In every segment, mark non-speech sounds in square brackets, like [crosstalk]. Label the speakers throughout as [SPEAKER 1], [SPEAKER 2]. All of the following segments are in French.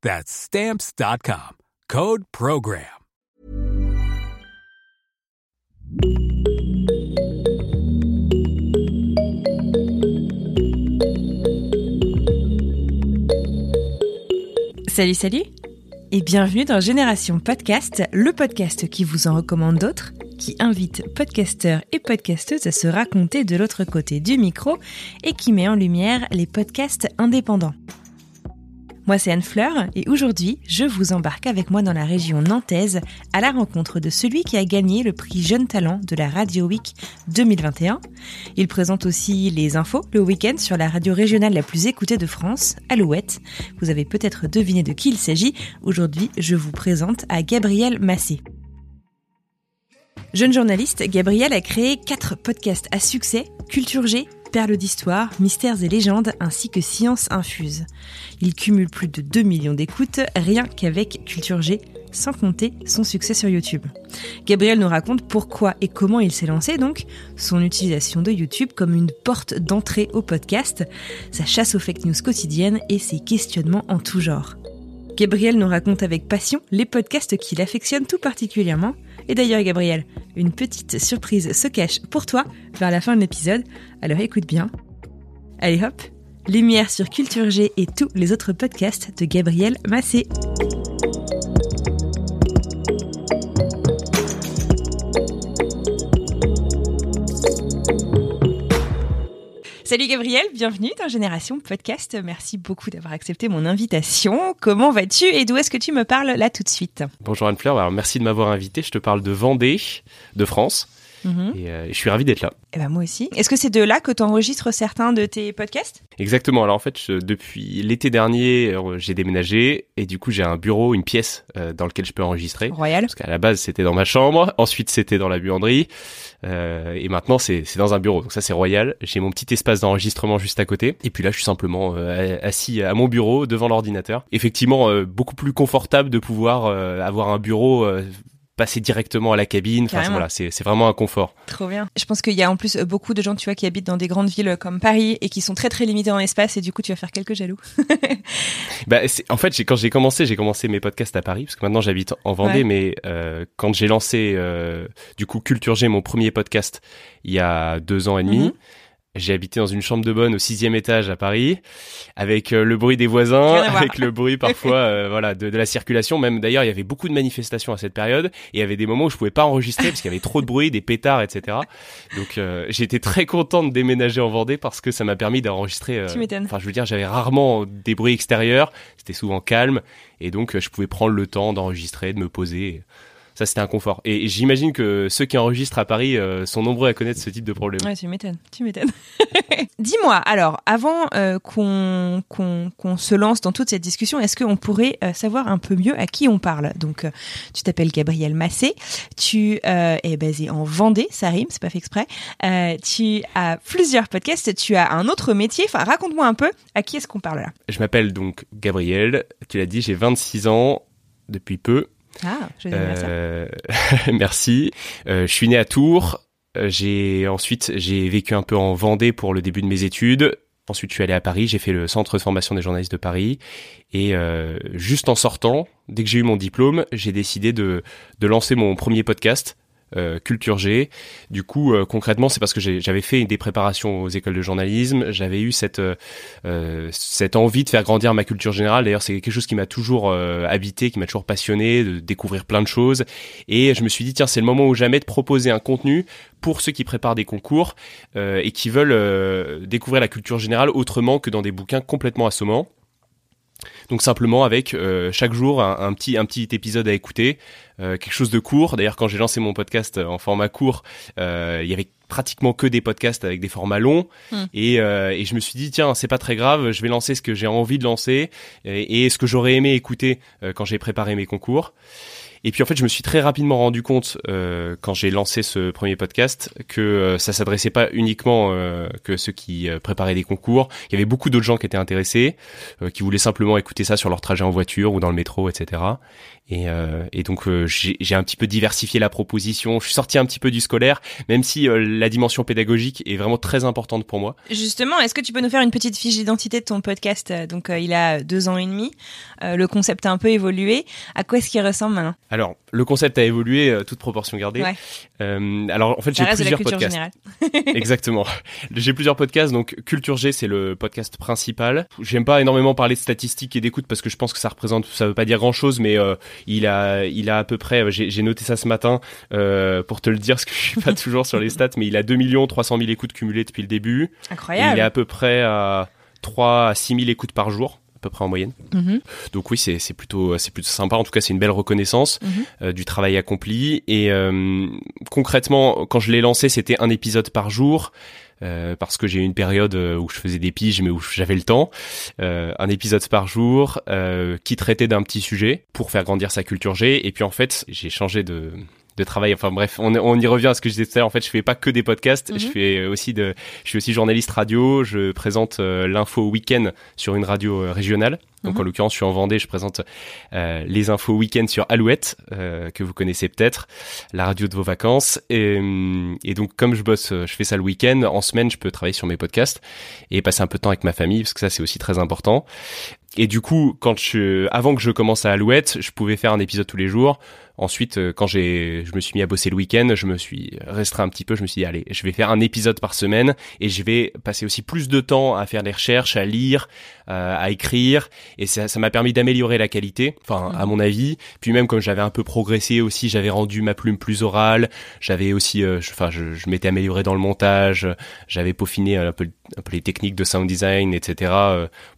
[SPEAKER 1] That's Stamps.com. Code Program.
[SPEAKER 2] Salut, salut Et bienvenue dans Génération Podcast, le podcast qui vous en recommande d'autres, qui invite podcasteurs et podcasteuses à se raconter de l'autre côté du micro et qui met en lumière les podcasts indépendants. Moi, c'est Anne Fleur et aujourd'hui, je vous embarque avec moi dans la région nantaise à la rencontre de celui qui a gagné le prix Jeune Talent de la Radio Week 2021. Il présente aussi les infos le week-end sur la radio régionale la plus écoutée de France, Alouette. Vous avez peut-être deviné de qui il s'agit. Aujourd'hui, je vous présente à Gabriel Massé. Jeune journaliste, Gabriel a créé quatre podcasts à succès, Culture G, perles d'histoire, mystères et légendes, ainsi que science infuse. Il cumule plus de 2 millions d'écoutes rien qu'avec Culture G, sans compter son succès sur YouTube. Gabriel nous raconte pourquoi et comment il s'est lancé donc, son utilisation de YouTube comme une porte d'entrée au podcast, sa chasse aux fake news quotidiennes et ses questionnements en tout genre. Gabriel nous raconte avec passion les podcasts qu'il affectionne tout particulièrement. Et d'ailleurs, Gabriel, une petite surprise se cache pour toi vers la fin de l'épisode, alors écoute bien. Allez hop, lumière sur Culture G et tous les autres podcasts de Gabriel Massé. Salut Gabriel, bienvenue dans Génération Podcast. Merci beaucoup d'avoir accepté mon invitation. Comment vas-tu et d'où est-ce que tu me parles là tout de suite?
[SPEAKER 3] Bonjour Anne-Fleur, merci de m'avoir invité. Je te parle de Vendée, de France.
[SPEAKER 2] Mhm.
[SPEAKER 3] Et euh, je suis ravi d'être là.
[SPEAKER 2] Eh ben moi aussi. Est-ce que c'est de là que tu enregistres certains de tes podcasts?
[SPEAKER 3] Exactement. Alors en fait, je- depuis l'été dernier, euh, j'ai déménagé et du coup j'ai un bureau, une pièce euh, dans lequel je peux enregistrer.
[SPEAKER 2] Royal.
[SPEAKER 3] Parce qu'à la base c'était dans ma chambre, ensuite c'était dans la buanderie euh, et maintenant c'est dans un bureau. Donc ça c'est royal. J'ai mon petit espace d'enregistrement juste à côté et puis là je suis simplement assis à mon bureau devant l'ordinateur. Effectivement beaucoup plus confortable de pouvoir avoir un bureau. Euh, passer directement à la cabine, enfin
[SPEAKER 2] Carrément.
[SPEAKER 3] voilà, c'est c'est vraiment un confort.
[SPEAKER 2] Trop bien. Je pense qu'il y a en plus euh, beaucoup de gens, tu vois, qui habitent dans des grandes villes comme Paris et qui sont très très limités en espace et du coup tu vas faire quelques jaloux. [laughs]
[SPEAKER 3] Bah, c'est- en fait, j'ai- quand j'ai commencé, j'ai commencé mes podcasts à Paris, parce que maintenant j'habite en Vendée,
[SPEAKER 2] Ouais.
[SPEAKER 3] mais euh, quand j'ai lancé euh, du coup Culture G, mon premier podcast, il y a deux ans et demi,
[SPEAKER 2] Mhm.
[SPEAKER 3] J'ai habité dans une chambre de bonne au sixième étage à Paris, avec euh, le bruit des voisins, avec le bruit parfois [laughs] euh, voilà de, de la circulation. Même d'ailleurs, il y avait beaucoup de manifestations à cette période, et il y avait des moments où je pouvais pas enregistrer parce qu'il y avait trop de bruit, des pétards, etc. Donc euh, j'étais très content de déménager en Vendée parce que ça m'a permis d'enregistrer. Enfin, je veux dire, j'avais rarement des bruits extérieurs, c'était souvent calme, et donc je pouvais prendre le temps d'enregistrer, de me poser. Ça, c'était un confort. Et j'imagine que ceux qui enregistrent à Paris euh, sont nombreux à connaître ce type de problème.
[SPEAKER 2] Ouais, tu m'étonnes, tu m'étonnes. [laughs] Dis-moi, alors, avant euh, qu'on qu'on se lance dans toute cette discussion, est-ce qu'on pourrait euh, savoir un peu mieux à qui on parle? Donc, euh, tu t'appelles Gabriel Massé, tu es basé en Vendée, ça rime, c'est pas fait exprès. Tu as plusieurs podcasts, tu as un autre métier. Enfin, raconte-moi un peu à qui est-ce qu'on parle là?
[SPEAKER 3] Je m'appelle donc Gabriel, tu l'as dit, j'ai 26 ans depuis peu.
[SPEAKER 2] Ah.
[SPEAKER 3] Euh, [laughs] merci. Euh, je suis né à Tours. Euh, J'ai ensuite j'ai vécu un peu en Vendée pour le début de mes études. Ensuite, je suis allé à Paris. J'ai fait le centre de formation des journalistes de Paris. Et juste en sortant, dès que j'ai eu mon diplôme, j'ai décidé de de lancer mon premier podcast euh, Culture G. Du coup, euh, concrètement, c'est parce que j'avais fait des préparations aux écoles de journalisme. J'avais eu cette euh, cette envie de faire grandir ma culture générale. D'ailleurs, c'est quelque chose qui m'a toujours habité, qui m'a toujours passionné, de découvrir plein de choses. Et je me suis dit, tiens, c'est le moment ou jamais de proposer un contenu pour ceux qui préparent des concours et qui veulent découvrir la culture générale autrement que dans des bouquins complètement assommants. Donc simplement avec euh, chaque jour un, petit un petit épisode à écouter, euh, quelque chose de court. D'ailleurs, quand j'ai lancé mon podcast en format court, euh, il y avait pratiquement que des podcasts avec des formats longs hmm. et, et je me suis dit tiens c'est pas très grave je vais lancer ce que j'ai envie de lancer et, et ce que j'aurais aimé écouter quand j'ai préparé mes concours et puis en fait, je me suis très rapidement rendu compte euh, quand j'ai lancé ce premier podcast que euh, ça s'adressait pas uniquement euh, que ceux qui euh, préparaient des concours. Il y avait beaucoup d'autres gens qui étaient intéressés, euh, qui voulaient simplement écouter ça sur leur trajet en voiture ou dans le métro, etc. Et, et donc j'ai un petit peu diversifié la proposition. Je suis sorti un petit peu du scolaire, même si la dimension pédagogique est vraiment très importante pour moi.
[SPEAKER 2] Justement, est-ce que tu peux nous faire une petite fiche d'identité de ton podcast? Donc il a deux ans et demi. le concept a un peu évolué. À quoi est-ce qu'il ressemble maintenant?
[SPEAKER 3] Alors, le concept a évolué, euh, toute proportion gardée. Euh, alors, en fait, j'ai plusieurs podcasts. [laughs] Exactement. J'ai plusieurs podcasts. Donc, Culture G, c'est le podcast principal. J'aime pas énormément parler de statistiques et d'écoute parce que je pense que ça représente, ça veut pas dire grand chose, mais euh, il a, il a à peu près. J'ai noté ça ce matin euh, pour te le dire, [laughs] parce que je suis pas toujours sur les stats, mais il a 2 300 000 écoutes cumulées depuis le début.
[SPEAKER 2] Incroyable.
[SPEAKER 3] il est à peu près à 3 à 6 000 écoutes par jour à peu près en moyenne. Mhm. Donc oui, c'est plutôt c'est plutôt sympa. En tout cas, c'est une belle reconnaissance mhm. euh, du travail accompli. Et euh, concrètement, quand je l'ai lancé, c'était un épisode par jour. Euh, parce que j'ai eu une période où je faisais des piges mais où j'avais le temps, un épisode par jour qui traitait d'un petit sujet pour faire grandir sa culture G. Et puis en fait, j'ai changé de, de travail. Enfin bref, on, on, y revient à ce que je disais tout à l'heure. En fait, je fais pas que des podcasts. Je mhm. fais aussi de, je suis aussi journaliste radio. Je présente euh, l'info week-end sur une radio euh, régionale. Donc mhm. en l'occurrence, je suis en Vendée. Je présente euh, les infos week-end sur Alouette que vous connaissez peut-être, la radio de vos vacances. Et, et, donc comme je bosse, je fais ça le week-end. En semaine, je peux travailler sur mes podcasts et passer un peu de temps avec ma famille parce que ça c'est aussi très important. Et du coup, quand je, avant que je commence à Alouette, je pouvais faire un épisode tous les jours. Ensuite, euh, quand j'ai, je me suis mis à bosser le week-end, je me suis restreint un petit peu. Je me suis dit, allez, je vais faire un épisode par semaine et je vais passer aussi plus de temps à faire des recherches, à lire, euh, à écrire. Et ça, ça m'a permis d'améliorer la qualité, enfin, à mon avis. Puis même comme j'avais un peu progressé aussi, j'avais rendu ma plume plus orale. J'avais aussi, euh, enfin, je, je m'étais amélioré dans le montage. J'avais peaufiné un peu, un peu les techniques de sound design, etc.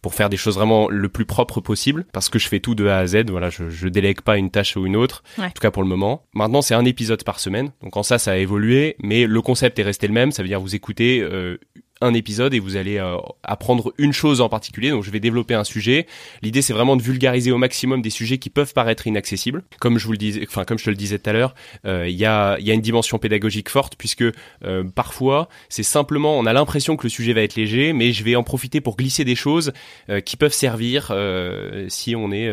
[SPEAKER 3] pour faire des choses vraiment le plus propre possible. Parce que je fais tout de A à Z. Voilà, je, je délègue pas une tâche ou une autre en tout cas pour le moment. Maintenant, c'est un épisode par semaine, donc en ça, ça a évolué, mais le concept est resté le même. Ça veut dire vous écoutez euh, un épisode et vous allez euh, apprendre une chose en particulier. Donc je vais développer un sujet. L'idée c'est vraiment de vulgariser au maximum des sujets qui peuvent paraître inaccessibles. Comme je vous le disais, enfin comme je te le disais tout à l'heure, euh, il y a y a une dimension pédagogique forte puisque euh, parfois c'est simplement on a l'impression que le sujet va être léger, mais je vais en profiter pour glisser des choses qui peuvent servir si on est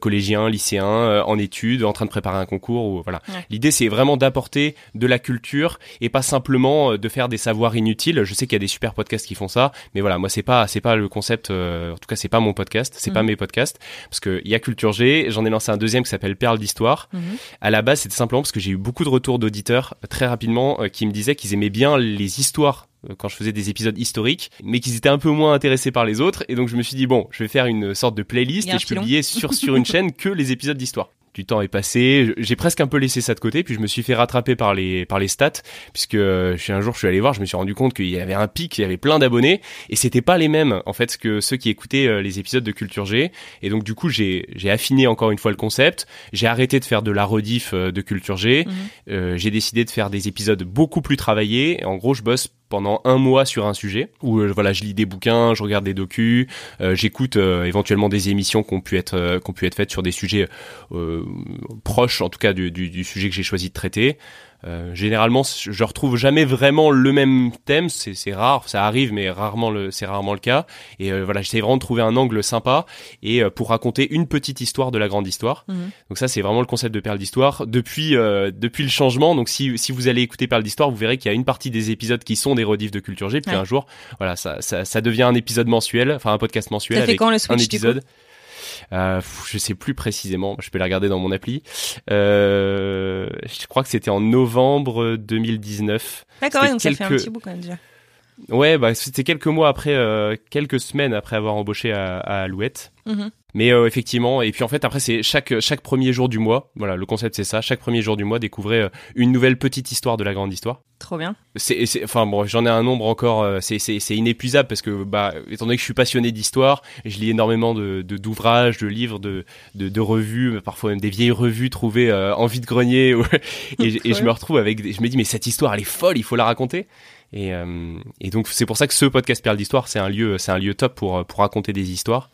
[SPEAKER 3] collégien, lycéen, en études, en train de préparer un concours ou voilà. L'idée c'est vraiment d'apporter de la culture et pas simplement de faire des savoirs inutiles. Je sais qu'il y a des super podcasts qui font ça, mais voilà, moi c'est pas c'est pas le concept. Euh, en tout cas, c'est pas mon podcast, c'est pas mm. mes podcasts, parce que il y a Culture G. J'en ai lancé un deuxième qui s'appelle Perle d'histoire. Mm-hmm. À la base, c'était simplement parce que j'ai eu beaucoup de retours d'auditeurs euh, très rapidement euh, qui me disaient qu'ils aimaient bien les histoires quand je faisais des épisodes historiques, mais qu'ils étaient un peu moins intéressés par les autres. Et donc je me suis dit bon, je vais faire une sorte de playlist et je publiais sur sur une [laughs] chaîne que les épisodes d'histoire du temps est passé. J'ai presque un peu laissé ça de côté, puis je me suis fait rattraper par les par les stats, puisque euh, je suis un jour je suis allé voir, je me suis rendu compte qu'il y avait un pic, il y avait plein d'abonnés, et c'était pas les mêmes en fait que ceux qui écoutaient euh, les épisodes de Culture G. Et donc du coup j'ai j'ai affiné encore une fois le concept. J'ai arrêté de faire de la rediff euh, de Culture G. Mhm. j'ai décidé de faire des épisodes beaucoup plus travaillés. En gros je bosse pendant un mois sur un sujet où euh, voilà je lis des bouquins je regarde des docus euh, j'écoute euh, éventuellement des émissions qui ont pu être faites sur des sujets proches en tout cas du sujet que j'ai choisi de traiter euh, généralement, je retrouve jamais vraiment le même thème. C'est rare, ça arrive, mais rarement c'est rarement le cas. Et euh, voilà, j'essaie vraiment de trouver un angle sympa et euh, pour raconter une petite histoire de la grande histoire. Mhm. Donc ça, c'est vraiment le concept de Perle d'histoire. Depuis depuis le changement, donc si si vous allez écouter Perle d'histoire, vous verrez qu'il y a une partie des épisodes qui sont des rediffs de Culture G. Puis un jour, voilà, ça, ça, ça devient un épisode mensuel, enfin un podcast mensuel
[SPEAKER 2] ça fait
[SPEAKER 3] avec
[SPEAKER 2] quand le switch,
[SPEAKER 3] un épisode. Euh, je sais plus précisément, je peux la regarder dans mon appli. Euh, je crois que c'était en novembre 2019.
[SPEAKER 2] D'accord, donc ça fait un petit bout quand même déjà.
[SPEAKER 3] Ouais, bah c'était quelques mois après, euh, quelques semaines après avoir embauché à, à Alouette.
[SPEAKER 2] Mhm.
[SPEAKER 3] Mais euh, effectivement, et puis en fait après c'est chaque chaque premier jour du mois. Voilà, le concept c'est ça. Chaque premier jour du mois, découvrir euh, une nouvelle petite histoire de la grande histoire.
[SPEAKER 2] Trop bien.
[SPEAKER 3] C'est, enfin bon, j'en ai un nombre encore. euh, c'est, c'est, inépuisable parce que bah étant donné que je suis passionné d'histoire, je lis énormément de, d'ouvrages, de livres, de, de de revues, parfois même des vieilles revues trouvées en vide grenier. [laughs] et, et je me retrouve avec, je me dis mais cette histoire elle est folle, il faut la raconter. Et, euh, et donc c'est pour ça que ce podcast Perle d'histoire, c'est un lieu, c'est un lieu top pour pour raconter des histoires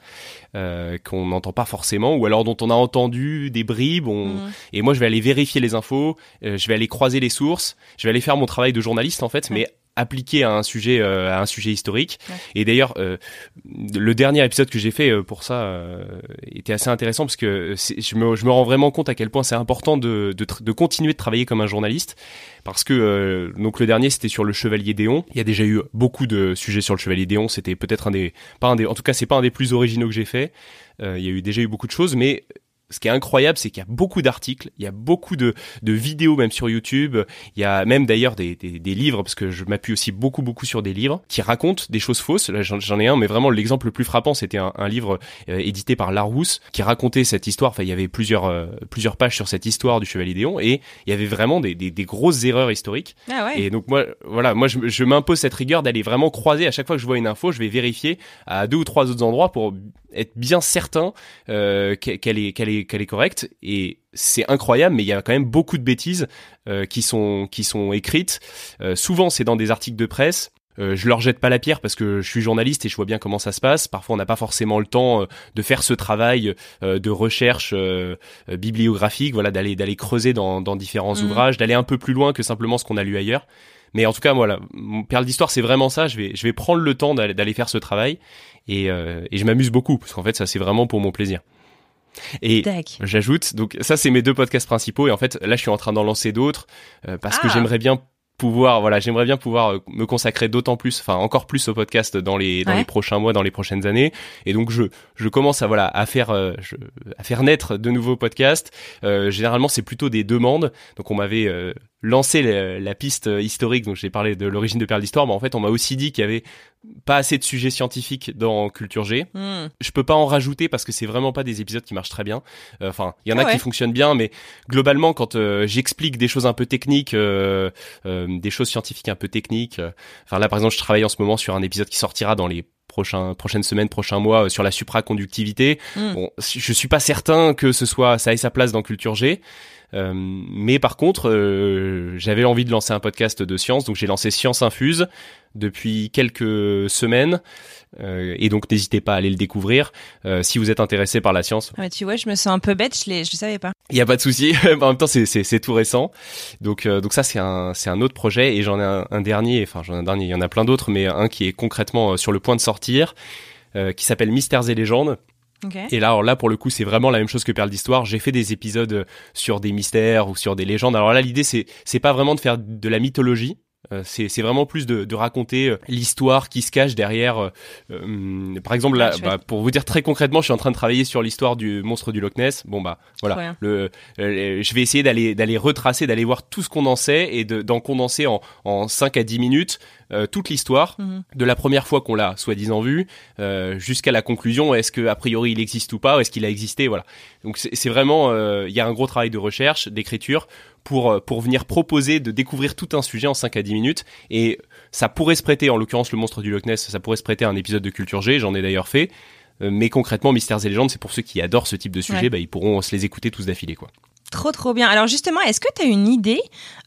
[SPEAKER 3] euh, qu'on n'entend pas forcément, ou alors dont on a entendu des bribes. On...
[SPEAKER 2] Mhm.
[SPEAKER 3] Et moi, je vais aller vérifier les infos, euh, je vais aller croiser les sources, je vais aller faire mon travail de journaliste en fait,
[SPEAKER 2] Ouais.
[SPEAKER 3] mais appliqué à un sujet euh, à un sujet historique.
[SPEAKER 2] Ouais.
[SPEAKER 3] Et d'ailleurs, euh, le dernier épisode que j'ai fait euh, pour ça euh, était assez intéressant parce que je me, je me rends vraiment compte à quel point c'est important de, de, de continuer de travailler comme un journaliste parce que donc le dernier c'était sur le chevalier Déon. Il y a déjà eu beaucoup de sujets sur le chevalier Déon. C'était peut-être un des pas un des en tout cas c'est pas un des plus originaux que j'ai fait. Il y a eu déjà eu beaucoup de choses, mais ce qui est incroyable, c'est qu'il y a beaucoup d'articles, il y a beaucoup de, de vidéos même sur YouTube, il y a même d'ailleurs des, des, des livres, parce que je m'appuie aussi beaucoup beaucoup sur des livres qui racontent des choses fausses. Là j'en ai un, mais vraiment l'exemple le plus frappant, c'était un, un livre euh, édité par Larousse qui racontait cette histoire. Enfin, il y avait plusieurs euh, plusieurs pages sur cette histoire du chevalier Déon, et il y avait vraiment des, des, des grosses erreurs historiques.
[SPEAKER 2] Ah ouais.
[SPEAKER 3] Et donc moi, voilà, moi je, je m'impose cette rigueur d'aller vraiment croiser à chaque fois que je vois une info, je vais vérifier à deux ou trois autres endroits pour être bien certain euh, qu'elle est qu'elle est qu'elle est correcte. Et c'est incroyable, mais il y a quand même beaucoup de bêtises euh, qui sont qui sont écrites. Euh, souvent, c'est dans des articles de presse. Euh, je leur jette pas la pierre parce que je suis journaliste et je vois bien comment ça se passe. Parfois, on n'a pas forcément le temps euh, de faire ce travail euh, de recherche bibliographique, voilà, d'aller d'aller creuser dans, dans différents
[SPEAKER 2] Mhm.
[SPEAKER 3] ouvrages, d'aller un peu plus loin que simplement ce qu'on a lu ailleurs. Mais en tout cas, voilà, mon perle d'histoire, c'est vraiment ça. Je vais je vais prendre le temps d'aller d'aller faire ce travail et, et je m'amuse beaucoup parce qu'en fait, ça c'est vraiment pour mon plaisir. Et. J'ajoute, donc ça c'est mes deux podcasts principaux et en fait là je suis en train d'en lancer d'autres euh, parce que
[SPEAKER 2] Ah.
[SPEAKER 3] j'aimerais bien pouvoir voilà j'aimerais bien pouvoir euh, me consacrer d'autant plus enfin encore plus au podcast dans les dans
[SPEAKER 2] Ouais.
[SPEAKER 3] les prochains mois dans les prochaines années et donc je je commence à voilà à faire euh, je- à faire naître de nouveaux podcasts Euh, généralement c'est plutôt des demandes donc on m'avait euh, lancé la, la piste historique donc j'ai parlé de l'origine de Perle d'Histoire mais en fait on m'a aussi dit qu'il y avait pas assez de sujets scientifiques dans Culture G
[SPEAKER 2] Hmm.
[SPEAKER 3] je peux pas en rajouter parce que c'est vraiment pas des épisodes qui marchent très bien. Euh, Enfin, il y en a
[SPEAKER 2] Ah ouais.
[SPEAKER 3] qui fonctionnent bien, mais globalement, quand euh, j'explique des choses un peu techniques, euh, euh, des choses scientifiques un peu techniques. Enfin là, par exemple, je travaille en ce moment sur un épisode qui sortira dans les prochains prochaines semaines, prochains mois euh, sur la supraconductivité.
[SPEAKER 2] Mm.
[SPEAKER 3] Bon, je suis pas certain que ce soit ça ait sa place dans Culture G. Euh, mais par contre, euh, j'avais envie de lancer un podcast de science, donc j'ai lancé Science Infuse depuis quelques semaines. Euh, et donc n'hésitez pas à aller le découvrir euh, si vous êtes intéressé par la science.
[SPEAKER 2] Ah tu vois, je me sens un peu bête, je le savais pas.
[SPEAKER 3] Il y a pas de souci. [laughs] en même temps, c'est tout récent. Donc euh, donc ça c'est un un autre projet et j'en ai un, un dernier. Enfin j'en ai un dernier. Il y en a plein d'autres, mais un qui est concrètement euh, sur le point de sortir, euh, qui s'appelle Mystères et légendes. Et là, alors là, pour le coup, c'est vraiment la même chose que Perle d'Histoire. J'ai fait des épisodes euh, sur des mystères ou sur des légendes. Alors là, l'idée, c'est, c'est pas vraiment de faire de la mythologie. Euh, c'est, c'est vraiment plus de, de raconter euh, l'histoire qui se cache derrière. euh, par exemple, là,
[SPEAKER 2] Ah,
[SPEAKER 3] bah, pour vous dire très concrètement, je suis en train de travailler sur l'histoire du monstre du Loch Ness. Bon bah voilà, le, euh, je vais essayer d'aller d'aller retracer, d'aller voir tout ce qu'on en sait et de, d'en condenser en, en 5 à 10 minutes euh, toute l'histoire
[SPEAKER 2] Mhm.
[SPEAKER 3] de la première fois qu'on l'a soi-disant vu euh, jusqu'à la conclusion est-ce que a priori il existe ou pas est-ce qu'il a existé voilà donc c'est vraiment euh, il y a un gros travail de recherche d'écriture pour pour venir proposer de découvrir tout un sujet en 5 à 10 minutes et ça pourrait se prêter en l'occurrence le monstre du Loch Ness ça pourrait se prêter à un épisode de Culture G j'en ai d'ailleurs fait mais concrètement Mystères et légendes c'est pour ceux qui adorent ce type de sujet
[SPEAKER 2] Ouais.
[SPEAKER 3] bah, ils pourront se les écouter tous d'affilée quoi
[SPEAKER 2] Trop trop bien. Alors justement, est-ce que tu as une idée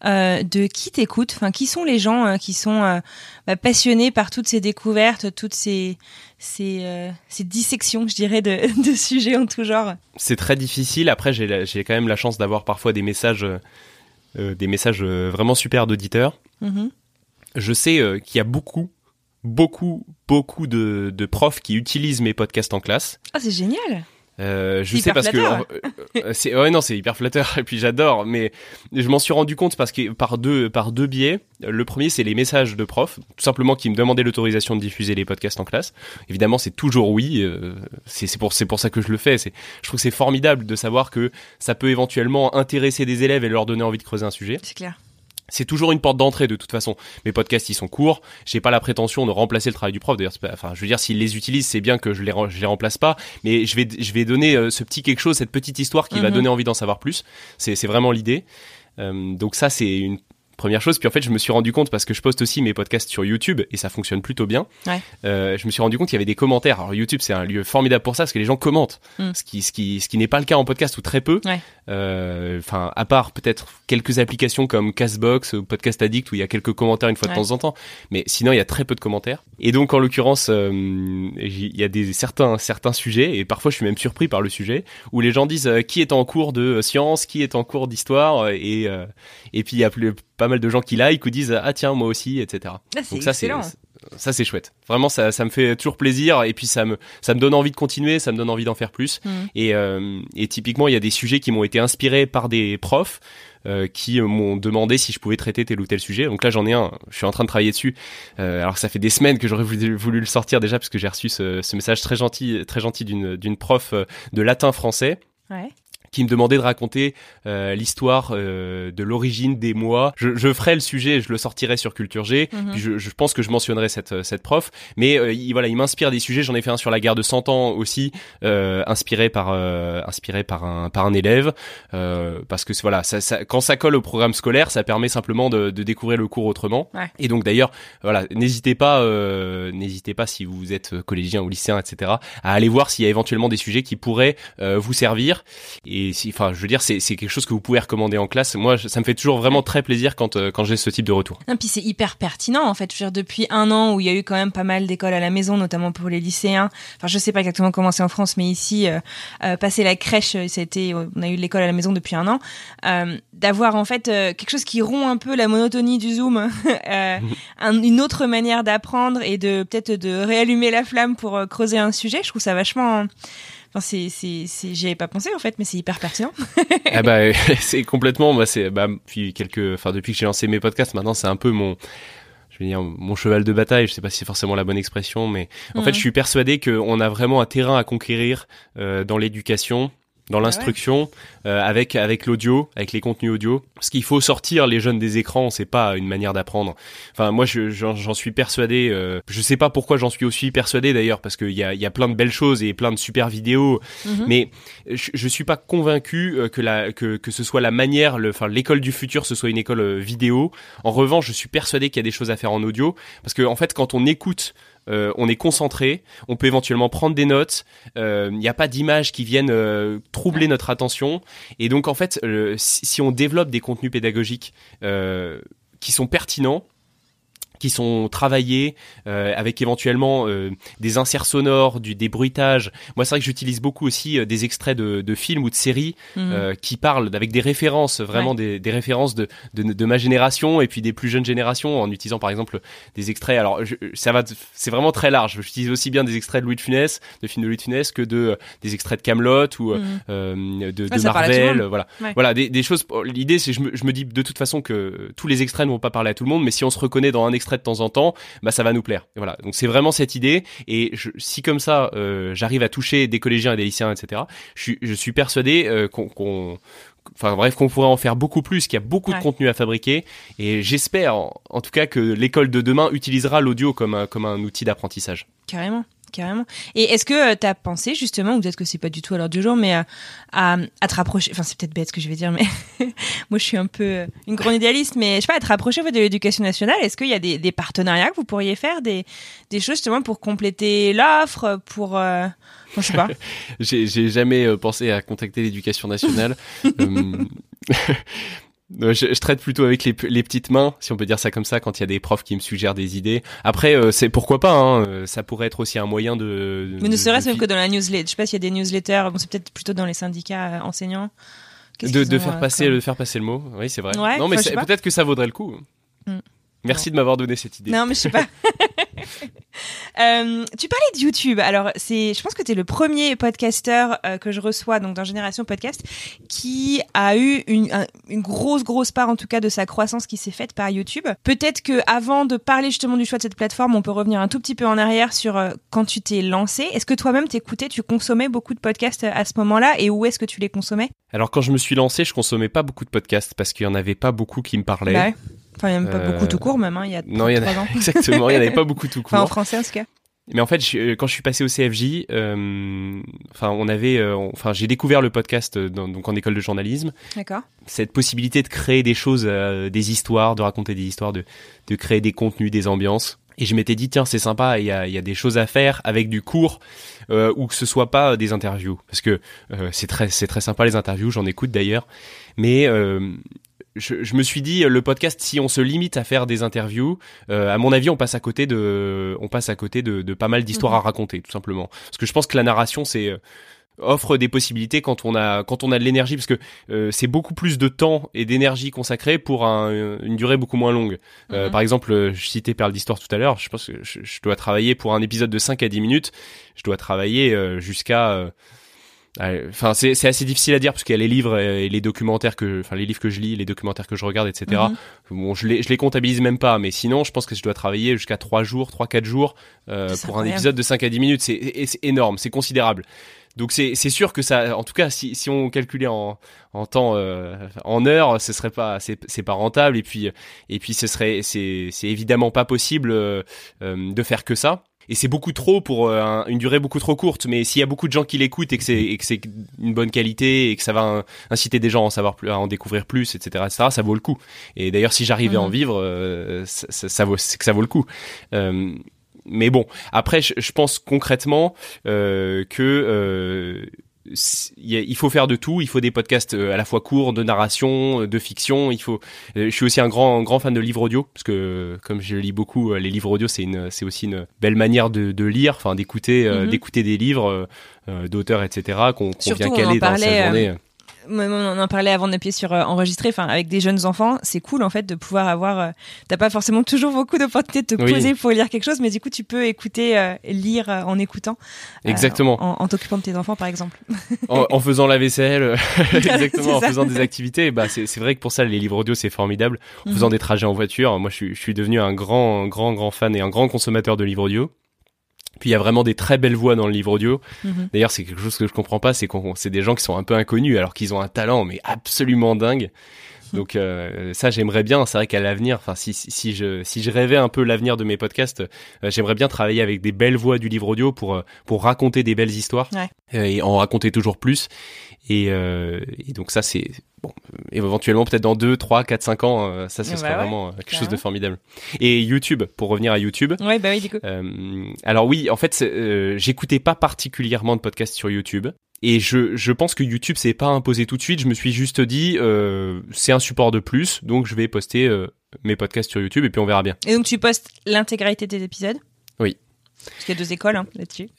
[SPEAKER 2] euh, de qui t'écoute? Enfin, qui sont les gens euh, qui sont euh, bah, passionnés par toutes ces découvertes, toutes ces ces, ces dissections, je dirais, de, [laughs] de sujets en tout genre?
[SPEAKER 3] C'est très difficile. Après, j'ai quand même la chance d'avoir parfois des messages, des messages vraiment super d'auditeurs.
[SPEAKER 2] Mhm.
[SPEAKER 3] Je sais qu'il y a beaucoup, beaucoup, beaucoup de, de profs qui utilisent mes podcasts en classe.
[SPEAKER 2] Ah, c'est génial.
[SPEAKER 3] Euh, je sais parce
[SPEAKER 2] flatteur.
[SPEAKER 3] que euh, euh, c'est ouais non c'est hyper flatteur [laughs] et puis j'adore mais je m'en suis rendu compte parce que par deux par deux biais le premier c'est les messages de profs tout simplement qui me demandaient l'autorisation de diffuser les podcasts en classe évidemment c'est toujours oui euh, c'est c'est pour c'est pour ça que je le fais c'est je trouve que c'est formidable de savoir que ça peut éventuellement intéresser des élèves et leur donner envie de creuser un sujet
[SPEAKER 2] C'est clair.
[SPEAKER 3] C'est toujours une porte d'entrée de toute façon. Mes podcasts ils sont courts, j'ai pas la prétention de remplacer le travail du prof. D'ailleurs, enfin, je veux dire, s'ils les utilisent, c'est bien que je les je les remplace pas, mais je vais je vais donner euh, ce petit quelque chose, cette petite histoire qui va
[SPEAKER 2] Mhm.
[SPEAKER 3] donner envie d'en savoir plus. C'est c'est vraiment l'idée. Euh, donc ça c'est une première chose. Puis en fait, je me suis rendu compte parce que je poste aussi mes podcasts sur YouTube et ça fonctionne plutôt bien.
[SPEAKER 2] Ouais.
[SPEAKER 3] Euh, je me suis rendu compte qu'il y avait des commentaires. Alors YouTube, c'est un lieu formidable pour ça parce que les gens commentent,
[SPEAKER 2] Mm.
[SPEAKER 3] ce qui ce qui ce qui n'est pas le cas en podcast ou très peu.
[SPEAKER 2] Ouais.
[SPEAKER 3] Euh, Enfin, à part peut-être quelques applications comme Castbox ou Podcast Addict où il y a quelques commentaires une fois de temps en temps, mais sinon il y a très peu de commentaires. Et donc en l'occurrence, euh, il y a des certains certains sujets et parfois je suis même surpris par le sujet où les gens disent euh, qui est en cours de sciences, qui est en cours d'histoire et et puis il y a plus, pas mal de gens qui like ou disent ah tiens moi aussi etc.
[SPEAKER 2] Ah,
[SPEAKER 3] Donc ça c'est. Ça c'est chouette. Vraiment ça ça me fait toujours plaisir et puis ça me ça me donne envie de continuer, ça me donne envie d'en faire plus. Et euh, et typiquement il y a des sujets qui m'ont été inspirés par des profs euh, qui m'ont demandé si je pouvais traiter tel ou tel sujet. Donc là j'en ai un, je suis en train de travailler dessus. Euh, alors ça fait des semaines que j'aurais voulu, voulu le sortir déjà parce que j'ai reçu ce, ce message très gentil très gentil d'une d'une prof euh, de latin français
[SPEAKER 2] Ouais.
[SPEAKER 3] Qui me demandait de raconter euh, l'histoire euh, de l'origine des mois. Je, je ferai le sujet, je le sortirai sur Culture G.
[SPEAKER 2] Mhm.
[SPEAKER 3] Puis je, je pense que je mentionnerai cette cette prof. Mais euh, il, voilà, il m'inspire des sujets. J'en ai fait un sur la guerre de 100 ans aussi, euh, inspiré par euh, inspiré par un par un élève. Euh, parce que voilà, ça, ça, quand ça colle au programme scolaire, ça permet simplement de, de découvrir le cours autrement.
[SPEAKER 2] Ouais.
[SPEAKER 3] Et donc d'ailleurs, voilà, n'hésitez pas, euh, n'hésitez pas si vous êtes collégien ou lycéen, etc., à aller voir s'il y a éventuellement des sujets qui pourraient euh, vous servir. Et si, enfin, je veux dire, c'est quelque chose que vous pouvez recommander en classe. Moi, je- ça me fait toujours vraiment très plaisir quand euh, quand j'ai ce type de retour.
[SPEAKER 2] Non, puis c'est hyper pertinent en fait. Je veux dire, depuis un an où il y a eu quand même pas mal d'écoles à la maison, notamment pour les lycéens. Enfin, je sais pas exactement comment c'est en France, mais ici, euh, euh, passer la crèche, été, on a eu l'école à la maison depuis un an. D'avoir en fait quelque chose qui rompt un peu la monotonie du Zoom, [laughs] [laughs] un- une autre manière d'apprendre et de peut-être de réallumer la flamme pour creuser un sujet. Je trouve ça vachement. Enfin, c'est, c'est, c'est, j'y avais pas pensé en fait, mais c'est hyper pertinent.
[SPEAKER 3] ah [laughs] bah [laughs] [laughs] c'est complètement moi c'est bah depuis quelques enfin depuis que j'ai lancé mes podcasts maintenant c'est un peu mon je vais dire mon cheval de bataille je sais pas si c'est forcément la bonne expression mais en fait je suis persuadé qu'on a vraiment un terrain à conquérir euh, dans l'éducation dans
[SPEAKER 2] ouais.
[SPEAKER 3] l'instruction euh, avec avec l'audio avec les contenus audio. Parce qu'il faut sortir les jeunes des écrans c'est pas une manière d'apprendre. Enfin moi je- j'en suis persuadé euh, je sais pas pourquoi j'en suis aussi persuadé d'ailleurs parce qu'il y a y a plein de belles choses et plein de super vidéos.
[SPEAKER 2] Mhm.
[SPEAKER 3] mais je, je suis pas convaincu euh, que la que que ce soit la manière enfin l'école du futur ce soit une école euh, vidéo. En revanche je suis persuadé qu'il y a des choses à faire en audio. Parce que en fait quand on écoute euh, on est concentré, on peut éventuellement prendre des notes, euh, il n'y a pas d'images qui viennent euh, troubler notre attention, et donc en fait, euh, si, on développe des contenus pédagogiques euh, qui sont pertinents, qui sont travaillés euh, avec éventuellement euh, des inserts sonores, du des bruitages. Moi, c'est vrai que j'utilise beaucoup aussi euh, des extraits de, de films ou de séries euh, qui parlent avec des références, vraiment
[SPEAKER 2] Ouais.
[SPEAKER 3] des, des références de, de, de ma génération et puis des plus jeunes générations en utilisant par exemple des extraits. Alors je- ça va, c'est vraiment très large. J'utilise aussi bien des extraits de Louis de Funès, de films de Louis de Funès, que de euh, des extraits de Camelot ou euh, de,
[SPEAKER 2] Ouais,
[SPEAKER 3] Marvel. Voilà,
[SPEAKER 2] Ouais.
[SPEAKER 3] voilà des, des choses. L'idée c'est je me, je me dis de toute façon que tous les extraits ne vont pas parler à tout le monde, mais si on se reconnaît dans un extrait de temps en temps, bah ça va nous plaire. Et voilà. Donc c'est vraiment cette idée. Et je, si comme ça euh, j'arrive à toucher des collégiens et des lycéens, etc. Je suis, je suis persuadé euh, qu'on Enfin bref, qu'on pourrait en faire beaucoup plus, qu'il y a beaucoup
[SPEAKER 2] Ouais.
[SPEAKER 3] de contenu à fabriquer, et j'espère, en, en tout cas, que l'école de demain utilisera l'audio comme un, comme un outil d'apprentissage.
[SPEAKER 2] Carrément, carrément. Et est-ce que tu as pensé justement, ou peut-être que c'est pas du tout à l'heure du jour, mais euh, à, à te rapprocher, enfin c'est peut-être bête ce que je vais dire, mais [laughs] moi je suis un peu euh, une grande idéaliste, mais je sais pas, à te rapprocher de l'éducation nationale, est-ce qu'il y a des, des partenariats que vous pourriez faire, des, des choses justement pour compléter l'offre, pour... Euh, enfin, je sais pas. [laughs]
[SPEAKER 3] J'ai jamais euh, pensé à contacter l'éducation nationale. Euh, [laughs] euh, Je, je traite plutôt avec les, petites mains, si on peut dire ça comme ça, quand il y a des profs qui me suggèrent des idées. Après, euh, c'est pourquoi pas. Hein, euh, ça pourrait être aussi un moyen de.
[SPEAKER 2] Mais ne serait-ce même que dans la newsletter, je sais pas s'il y a des newsletters, bon c'est peut-être plutôt dans les syndicats euh, enseignants.
[SPEAKER 3] De, faire
[SPEAKER 2] euh,
[SPEAKER 3] passer
[SPEAKER 2] comme-
[SPEAKER 3] de faire passer le mot. Oui, c'est vrai.
[SPEAKER 2] Ouais,
[SPEAKER 3] non, mais peut-être que ça vaudrait le coup.
[SPEAKER 2] Mm.
[SPEAKER 3] Merci de m'avoir donné cette idée.
[SPEAKER 2] Non, mais je sais pas. [laughs] [laughs] Euh, tu parlais de YouTube. Alors, c'est, je pense que tu es le premier podcasteur euh, que je reçois, donc dans Génération Podcast, qui a eu une, un- une grosse, grosse part, en tout cas, de sa croissance qui s'est faite par YouTube. Peut-être que avant de parler justement du choix de cette plateforme, on peut revenir un tout petit peu en arrière sur euh, quand tu t'es lancé. Est-ce que toi-même t'écoutais, tu consommais beaucoup de podcasts à ce moment-là, et où est-ce que tu les consommais?
[SPEAKER 3] Alors quand je me suis lancé, je consommais pas beaucoup de podcasts parce qu'il y en avait pas beaucoup qui me parlaient.
[SPEAKER 2] Bah ouais. Enfin, il y a même pas
[SPEAKER 3] Euh,
[SPEAKER 2] beaucoup tout court, même, hein, il y a
[SPEAKER 3] Non, il y en a
[SPEAKER 2] ans. [laughs]
[SPEAKER 3] exactement, il y en avait pas beaucoup tout court. [laughs]
[SPEAKER 2] Enfin, en français, en tout cas.
[SPEAKER 3] Mais en fait, je- quand je suis passé au CFJ, euh, enfin, on avait, euh, on- enfin, j'ai découvert le podcast euh, dans- donc en école de journalisme.
[SPEAKER 2] D'accord.
[SPEAKER 3] Cette possibilité de créer des choses, euh, des histoires, de raconter des histoires, de, de créer des contenus, des ambiances. Et je m'étais dit tiens c'est sympa, il y a, y a des choses à faire avec du court euh, ou que ce soit pas des interviews parce que euh, c'est très c'est très sympa les interviews, j'en écoute d'ailleurs, mais euh, je, je me suis dit le podcast si on se limite à faire des interviews, euh, à mon avis on passe à côté de on passe à côté de, de pas mal d'histoires
[SPEAKER 2] Mhm.
[SPEAKER 3] à raconter tout simplement parce que je pense que la narration c'est euh, offre des possibilités quand on a quand on a de l'énergie parce que euh, c'est beaucoup plus de temps et d'énergie consacrée pour un- une durée beaucoup moins longue. Euh,
[SPEAKER 2] Mhm.
[SPEAKER 3] Par exemple, euh, je citais Perle d'Histoire tout à l'heure, je pense que je, je dois travailler pour un épisode de 5 à 10 minutes, je dois travailler euh, jusqu'à... Enfin, c'est c'est assez difficile à dire parce qu'il y a les livres et les documentaires que, enfin les livres que je lis, les documentaires que je regarde, etc.
[SPEAKER 2] Mhm.
[SPEAKER 3] Bon, je les, je les comptabilise même pas, mais sinon, je pense que je dois travailler jusqu'à 3 jours, 3-4 jours euh, pour un épisode de 5 à 10 minutes. C'est et c'est énorme, c'est considérable. Donc c'est c'est sûr que ça, en tout cas, si, si on calculait en, en temps, euh, en heures, ce serait pas, c'est c'est pas rentable. Et puis et puis ce serait, c'est c'est évidemment pas possible euh, euh, de faire que ça. Et c'est beaucoup trop pour euh, un- une durée beaucoup trop courte. Mais s'il y a beaucoup de gens qui l'écoutent et que c'est que c'est une bonne qualité et que ça va in- inciter des gens à en savoir plus, à en découvrir plus, etc., etc., ça vaut le coup. Et d'ailleurs, si j'arrivais à en
[SPEAKER 2] Mhm.
[SPEAKER 3] vivre, euh, ça, ça, ça vaut, c'est que ça vaut le coup. Euh, mais bon, après, je, je pense concrètement euh, que euh, il faut faire de tout. Il faut des podcasts euh, à la fois courts, de narration, euh, de fiction. Il faut. euh, je suis aussi un grand grand fan de livres audio parce que comme je lis beaucoup, les livres audio c'est une c'est aussi une belle manière de, de lire, enfin d'écouter
[SPEAKER 2] Mhm.
[SPEAKER 3] d'écouter des livres d'auteurs etc. qu'on vient
[SPEAKER 2] on en
[SPEAKER 3] caler dans sa journée.
[SPEAKER 2] On en parlait avant d'appuyer sur euh, enregistrer. Enfin, avec des jeunes enfants, c'est cool en fait de pouvoir avoir. euh, T'as pas forcément toujours beaucoup d'opportunités de te
[SPEAKER 3] Oui.
[SPEAKER 2] poser pour lire quelque chose, mais du coup, tu peux écouter, euh, lire euh, en écoutant.
[SPEAKER 3] Exactement.
[SPEAKER 2] en en t'occupant de tes enfants, par exemple. [laughs]
[SPEAKER 3] en, en faisant la vaisselle, [laughs] exactement, en
[SPEAKER 2] ça.
[SPEAKER 3] faisant des activités. Bah, c'est c'est vrai que pour ça, les livres audio, c'est formidable. En
[SPEAKER 2] Mhm.
[SPEAKER 3] faisant des trajets en voiture, moi, je suis, je suis devenu un grand, grand, grand fan et un grand consommateur de livres audio. Puis il y a vraiment des très belles voix dans le livre audio.
[SPEAKER 2] Mhm.
[SPEAKER 3] D'ailleurs, c'est quelque chose que je comprends pas, c'est qu'on, c'est des gens qui sont un peu inconnus alors qu'ils ont un talent mais absolument dingue. [laughs] Donc euh, ça, j'aimerais bien. C'est vrai qu'à l'avenir, enfin, si, si, si je si je rêvais un peu l'avenir de mes podcasts, euh, j'aimerais bien travailler avec des belles voix du livre audio pour euh, pour raconter des belles histoires
[SPEAKER 2] Ouais.
[SPEAKER 3] euh, et en raconter toujours plus. Et, euh, et donc ça, c'est bon. éventuellement, peut-être dans 2, 3, 4, 5 ans, ça, ce
[SPEAKER 2] Ouais,
[SPEAKER 3] serait
[SPEAKER 2] ouais,
[SPEAKER 3] vraiment quelque chose de formidable. Et YouTube, pour revenir à YouTube.
[SPEAKER 2] Ouais, bah oui, du coup.
[SPEAKER 3] Euh, alors oui, en fait, euh, j'écoutais pas particulièrement de podcasts sur YouTube. Et je, je pense que YouTube s'est pas imposé tout de suite. Je me suis juste dit, euh, c'est un support de plus, donc je vais poster euh, mes podcasts sur YouTube et puis on verra bien.
[SPEAKER 2] Et donc, tu postes l'intégralité des épisodes?
[SPEAKER 3] Oui.
[SPEAKER 2] Parce qu'il y a deux écoles hein, là-dessus.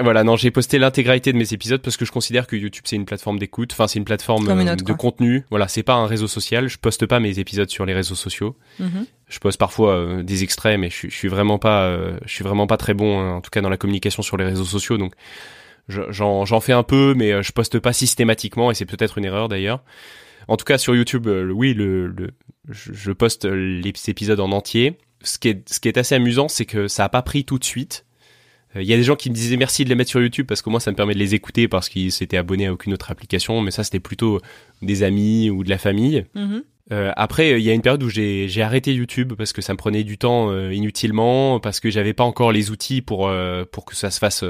[SPEAKER 3] Voilà, non, j'ai posté l'intégralité de mes épisodes parce que je considère que YouTube c'est une plateforme d'écoute, enfin c'est une plateforme
[SPEAKER 2] une
[SPEAKER 3] euh,
[SPEAKER 2] autre,
[SPEAKER 3] de
[SPEAKER 2] quoi.
[SPEAKER 3] contenu. Voilà, c'est pas un réseau social. Je poste pas mes épisodes sur les réseaux sociaux.
[SPEAKER 2] Mhm.
[SPEAKER 3] Je poste parfois euh, des extraits, mais je, suis- je suis vraiment pas, euh, je suis vraiment pas très bon, hein, en tout cas dans la communication sur les réseaux sociaux. Donc j'en fais un peu, mais euh, je poste pas systématiquement et c'est peut-être une erreur d'ailleurs. En tout cas sur YouTube, euh, oui, le, le je, poste les épisodes en entier. Ce qui est, ce qui est assez amusant, c'est que ça a pas pris tout de suite. Euh, Il y a des gens qui me disaient merci de les mettre sur YouTube parce que moi ça me permet de les écouter parce qu'ils s'étaient abonnés à aucune autre application, mais ça c'était plutôt des amis ou de la famille.
[SPEAKER 2] Mhm.
[SPEAKER 3] Euh, après, euh, il y a une période où j'ai arrêté YouTube parce que ça me prenait du temps euh, inutilement, parce que j'avais pas encore les outils pour euh, pour que ça se fasse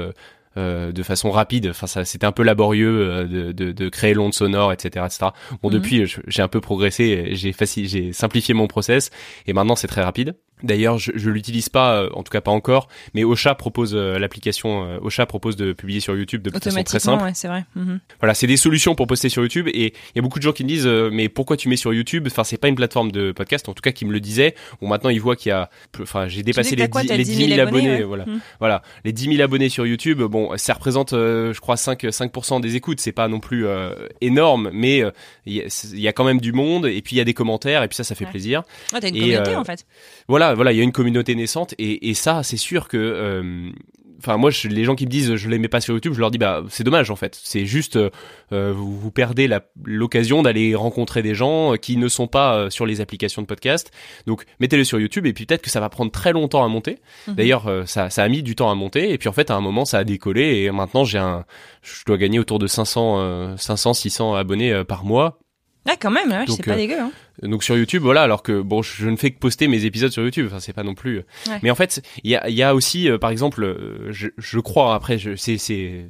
[SPEAKER 3] euh, de façon rapide. Enfin, ça c'était un peu laborieux euh, de, de, de créer l'onde sonore, etc., etc. Bon,
[SPEAKER 2] Mhm.
[SPEAKER 3] depuis, j'ai un peu progressé, j'ai j'ai simplifié mon process et maintenant c'est très rapide. D'ailleurs, je, je l'utilise pas, euh, en tout cas pas encore, mais Ocha propose euh, l'application. euh, Ocha propose de publier sur YouTube de façon très simple.
[SPEAKER 2] ouais, c'est vrai. Mhm.
[SPEAKER 3] Voilà, c'est des solutions pour poster sur YouTube et il y a beaucoup de gens qui me disent euh, mais pourquoi tu mets sur YouTube? Enfin, c'est pas une plateforme de podcast en tout cas qui me le disait. Bon, maintenant ils voient qu'il y a enfin, j'ai dépassé les,
[SPEAKER 2] quoi,
[SPEAKER 3] 10,
[SPEAKER 2] t'as
[SPEAKER 3] les
[SPEAKER 2] 10
[SPEAKER 3] 10 000 abonnés,
[SPEAKER 2] ouais.
[SPEAKER 3] voilà.
[SPEAKER 2] Mhm.
[SPEAKER 3] Voilà, les 10 000 abonnés sur YouTube, bon, ça représente euh, je crois 5 5 des écoutes, c'est pas non plus euh, énorme mais euh, il y, a- il y a quand même du monde et puis il y a des commentaires et puis ça ça fait
[SPEAKER 2] Ouais.
[SPEAKER 3] plaisir.
[SPEAKER 2] Ouais, t'as une
[SPEAKER 3] Et,
[SPEAKER 2] communauté en fait.
[SPEAKER 3] Voilà, voilà, voilà, il y a une communauté naissante et, et ça, c'est sûr que euh, enfin moi je, les gens qui me disent je l'aimais pas sur YouTube je leur dis bah c'est dommage en fait. C'est juste euh, vous, vous, perdez l'occasion d'aller rencontrer des gens euh, qui ne sont pas euh, sur les applications de podcast. Donc mettez-le sur YouTube et puis peut-être que ça va prendre très longtemps à monter. Mhm. d'ailleurs ça, ça a mis du temps à monter et puis en fait à un moment ça a décollé et maintenant j'ai un je dois gagner autour de 500 500 600 abonnés par mois
[SPEAKER 2] ah, quand même, ouais, c'est pas dégueu. Hein.
[SPEAKER 3] Donc sur YouTube, voilà, alors que bon, je ne fais que poster mes épisodes sur YouTube, enfin c'est pas non plus. Mais en fait, il y a, y a aussi, euh, par exemple, euh, je, je crois après, c'est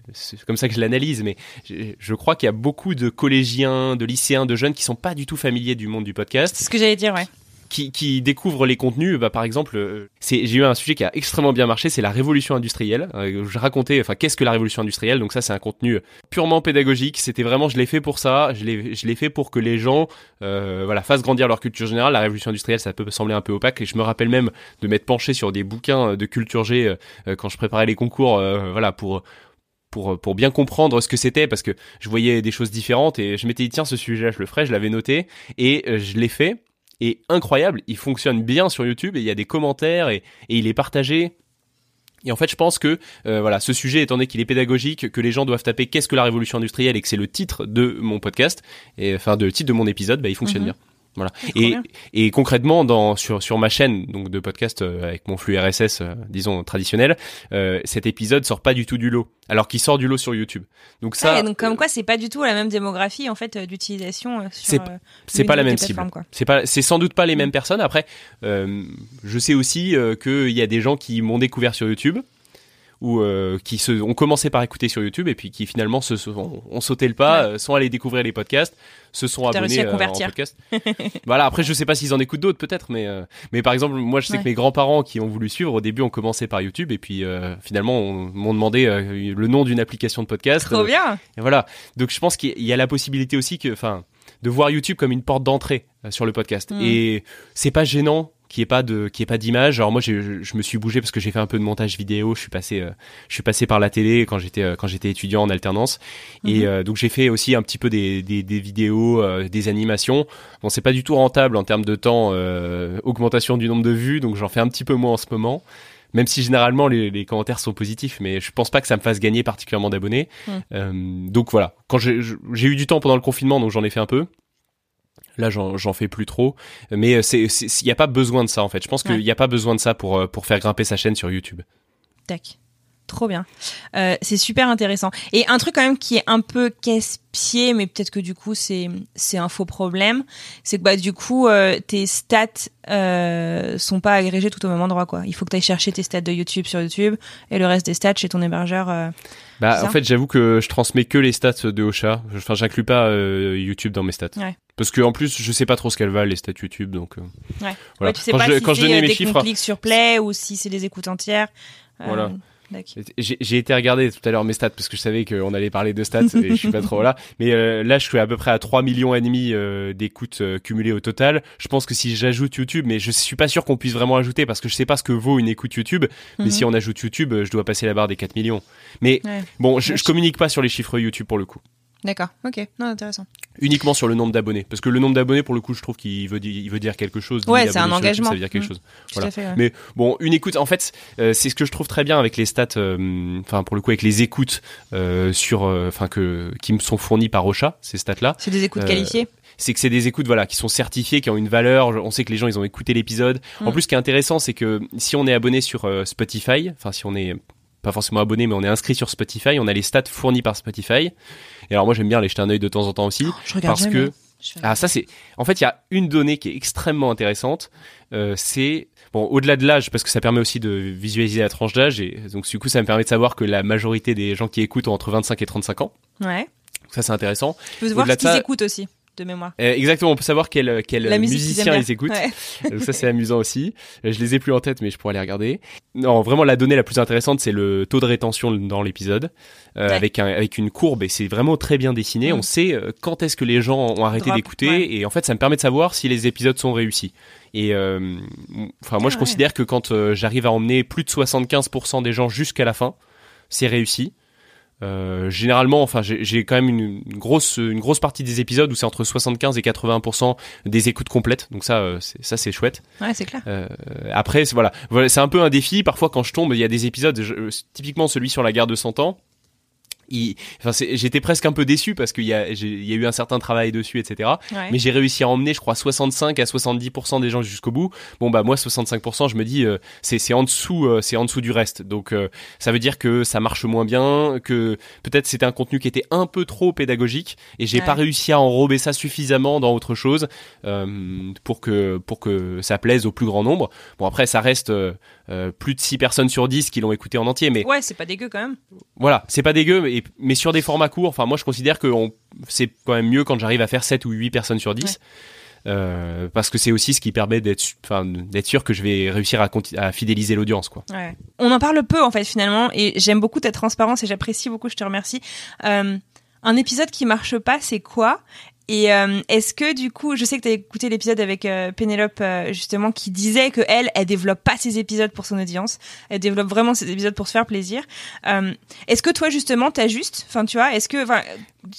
[SPEAKER 3] comme ça que je l'analyse, mais je, je crois qu'il y a beaucoup de collégiens, de lycéens, de jeunes qui sont pas du tout familiers du monde du podcast.
[SPEAKER 2] C'est ce que j'allais dire, ouais
[SPEAKER 3] qui, qui découvrent les contenus, bah, par exemple, euh, c'est, j'ai eu un sujet qui a extrêmement bien marché, c'est la révolution industrielle. Euh, je racontais, enfin, qu'est-ce que la révolution industrielle? Donc ça, c'est un contenu purement pédagogique. C'était vraiment, je l'ai fait pour ça. Je l'ai, je l'ai fait pour que les gens, euh, voilà, fassent grandir leur culture générale. La révolution industrielle, ça peut sembler un peu opaque. Et je me rappelle même de m'être penché sur des bouquins de culture G quand je préparais les concours, voilà, pour pour, pour bien comprendre ce que c'était parce que je voyais des choses différentes et je m'étais dit tiens ce sujet-là je le ferai, je l'avais noté et je l'ai fait est incroyable. Il fonctionne bien sur YouTube et il y a des commentaires et, et il est partagé. Et en fait, je pense que euh, voilà, ce sujet, étant donné qu'il est pédagogique, que les gens doivent taper "Qu'est-ce que la révolution industrielle" et que c'est le titre de mon podcast et enfin de le titre de mon épisode, bah, il fonctionne mhm. bien. Voilà. Et, et concrètement, dans, sur, sur ma chaîne donc de podcast euh, avec mon flux RSS, euh, disons traditionnel, euh, cet épisode sort pas du tout du lot, alors qu'il sort du lot sur YouTube. Donc ça,
[SPEAKER 2] donc comme quoi, c'est pas du tout la même démographie en fait d'utilisation.
[SPEAKER 3] C'est c'est pas la même cible. C'est pas, c'est sans doute pas les mêmes personnes. Après, je sais aussi qu'il y a des gens qui m'ont découvert sur YouTube ou euh, qui se, ont commencé par écouter sur YouTube et puis qui finalement se ont sauté le pas, euh, sont allés découvrir les podcasts, se sont abonnés à euh, en podcast. [laughs] voilà. Après, je sais pas s'ils en écoutent d'autres peut-être, mais mais par exemple, moi, je sais que mes grands-parents qui ont voulu suivre au début ont commencé par YouTube et puis finalement m'ont demandé le nom d'une application de podcast.
[SPEAKER 2] Trop bien.
[SPEAKER 3] Et voilà. Donc je pense qu'il y a la possibilité aussi que, enfin, de voir YouTube comme une porte d'entrée sur le podcast. Mm. Et c'est pas gênant qui est pas de qui est pas d'image. Alors moi je, je me suis bougé parce que j'ai fait un peu de montage vidéo, je suis passé euh, je suis passé par la télé quand j'étais euh, quand j'étais étudiant en alternance et mhm. euh, donc j'ai fait aussi un petit peu des des, des vidéos, des animations. Bon, c'est pas du tout rentable en termes de temps augmentation du nombre de vues, donc j'en fais un petit peu moins en ce moment. Même si généralement les, les, commentaires sont positifs, mais je pense pas que ça me fasse gagner particulièrement d'abonnés. donc voilà, quand j'ai eu du temps pendant le confinement, donc j'en ai fait un peu. Là, j'en fais plus trop, mais c'est il n'y a pas besoin de ça en fait. Je pense qu'il n'y a pas besoin de ça pour euh, pour faire grimper sa chaîne sur YouTube.
[SPEAKER 2] Tac. Trop bien. Euh, c'est super intéressant. Et un truc quand même qui est un peu casse-pied, mais peut-être que du coup c'est c'est un faux problème, c'est que bah du coup euh, tes stats euh, sont pas agrégées tout au même endroit quoi. Il faut que tu ailles chercher tes stats de YouTube sur YouTube et le reste des stats chez ton hébergeur. Euh,
[SPEAKER 3] bah en fait j'avoue que je transmets que les stats de Ocha. Enfin j'inclus pas euh, YouTube dans mes stats. Ouais. Parce que en plus je sais pas trop ce qu'elles valent les stats YouTube donc.
[SPEAKER 2] ouais. Voilà. tu sais quand pas je, si quand je donnais mes des chiffres. clics sur play ou si c'est des écoutes entières.
[SPEAKER 3] Voilà. J'ai été regarder tout à l'heure mes stats parce que je savais qu'on allait parler de stats et je suis pas trop là. [laughs] Mais euh, là, je suis à peu près à 3 millions et demi euh, d'écoutes euh, cumulées au total. Je pense que si j'ajoute YouTube, mais je suis pas sûr qu'on puisse vraiment ajouter parce que je sais pas ce que vaut une écoute YouTube. Mais mhm. si on ajoute YouTube, je dois passer la barre des 4 millions. Mais bon, je, je communique pas sur les chiffres YouTube pour le coup.
[SPEAKER 2] D'accord, ok, non, intéressant.
[SPEAKER 3] Uniquement sur le nombre d'abonnés, parce que le nombre d'abonnés, pour le coup, je trouve qu'il veut, il veut dire quelque chose.
[SPEAKER 2] Ouais, c'est un engagement.
[SPEAKER 3] ça veut dire quelque mmh. chose. Voilà. Fait, Mais bon, une écoute, en fait, euh, c'est ce que je trouve très bien avec les stats, euh, enfin pour le coup avec les écoutes euh, sur, enfin que qui me sont fournies par Ocha, ces stats-là.
[SPEAKER 2] C'est des écoutes qualifiées
[SPEAKER 3] c'est que c'est des écoutes voilà qui sont certifiées, qui ont une valeur. On sait que les gens ils ont écouté l'épisode. En mmh. plus, ce qui est intéressant, c'est que si on est abonné sur Spotify, enfin si on est pas forcément abonné, mais on est inscrit sur Spotify. On a les stats fournis par Spotify. Et alors moi j'aime bien les jeter un œil de temps en temps aussi,
[SPEAKER 2] oh,
[SPEAKER 3] parce que ah ça c'est en fait il y a une donnée qui est extrêmement intéressante. Euh, c'est bon au-delà de l'âge parce que ça permet aussi de visualiser la tranche d'âge et donc du coup ça me permet de savoir que la majorité des gens qui écoutent ont entre 25 et 35 ans.
[SPEAKER 2] Ouais.
[SPEAKER 3] Ça c'est intéressant.
[SPEAKER 2] Tu peux voir ce qu'ils écoutent aussi de mémoire.
[SPEAKER 3] Euh, exactement, on peut savoir quel, quel musicien ils écoutent. [laughs] Donc ça c'est amusant aussi. Je les ai plus en tête, mais je pourrais les regarder. Non, vraiment la donnée la plus intéressante, c'est le taux de rétention dans l'épisode, euh, avec un, avec une courbe et c'est vraiment très bien dessiné. Mm. On sait euh, quand est-ce que les gens ont arrêté d'écouter et en fait ça me permet de savoir si les épisodes sont réussis. Et enfin moi je ah considère que quand j'arrive à emmener plus de 75% des gens jusqu'à la fin, c'est réussi. Euh, généralement, enfin, j'ai quand même une, grosse, une grosse partie des épisodes où c'est entre 75 et 80% des écoutes complètes. Donc ça, euh, ça c'est chouette.
[SPEAKER 2] Ouais, c'est clair.
[SPEAKER 3] Euh, après, voilà, voilà c'est un peu un défi. Parfois, quand je tombe, il y a des épisodes, typiquement celui sur la guerre de 100 ans enfin, j'étais presque un peu déçu parce qu'il y y a eu un certain travail dessus, etc. Mais j'ai réussi à emmener, je crois, 65 à 70% des gens jusqu'au bout. Bon bah moi 65%, je me dis euh, c'est en dessous, euh, c'est en dessous du reste. Donc euh, ça veut dire que ça marche moins bien, que peut-être c'était un contenu qui était un peu trop pédagogique et j'ai pas réussi à enrober ça suffisamment dans autre chose pour que pour que ça plaise au plus grand nombre. Bon après ça reste plus de 6 personnes sur 10 qui l'ont écouté en entier, mais
[SPEAKER 2] ouais c'est pas dégueu quand même.
[SPEAKER 3] Voilà, c'est pas dégueu, mais mais sur des formats courts, enfin moi je considère que c'est quand même mieux quand j'arrive à faire 7 ou 8 personnes sur 10. Euh, parce que c'est aussi ce qui permet d'être d'être sûr que je vais réussir à, à fidéliser l'audience quoi.
[SPEAKER 2] On en parle peu en fait finalement et j'aime beaucoup ta transparence et j'apprécie beaucoup, je te remercie. Euh, un épisode qui marche pas, c'est quoi? Et euh, est-ce que du coup, je sais que tu as écouté l'épisode avec euh, Pénélope euh, justement qui disait que elle, elle développe pas ses épisodes pour son audience, elle développe vraiment ses épisodes pour se faire plaisir. est-ce que toi justement t'ajustes? Enfin, tu vois, est-ce que enfin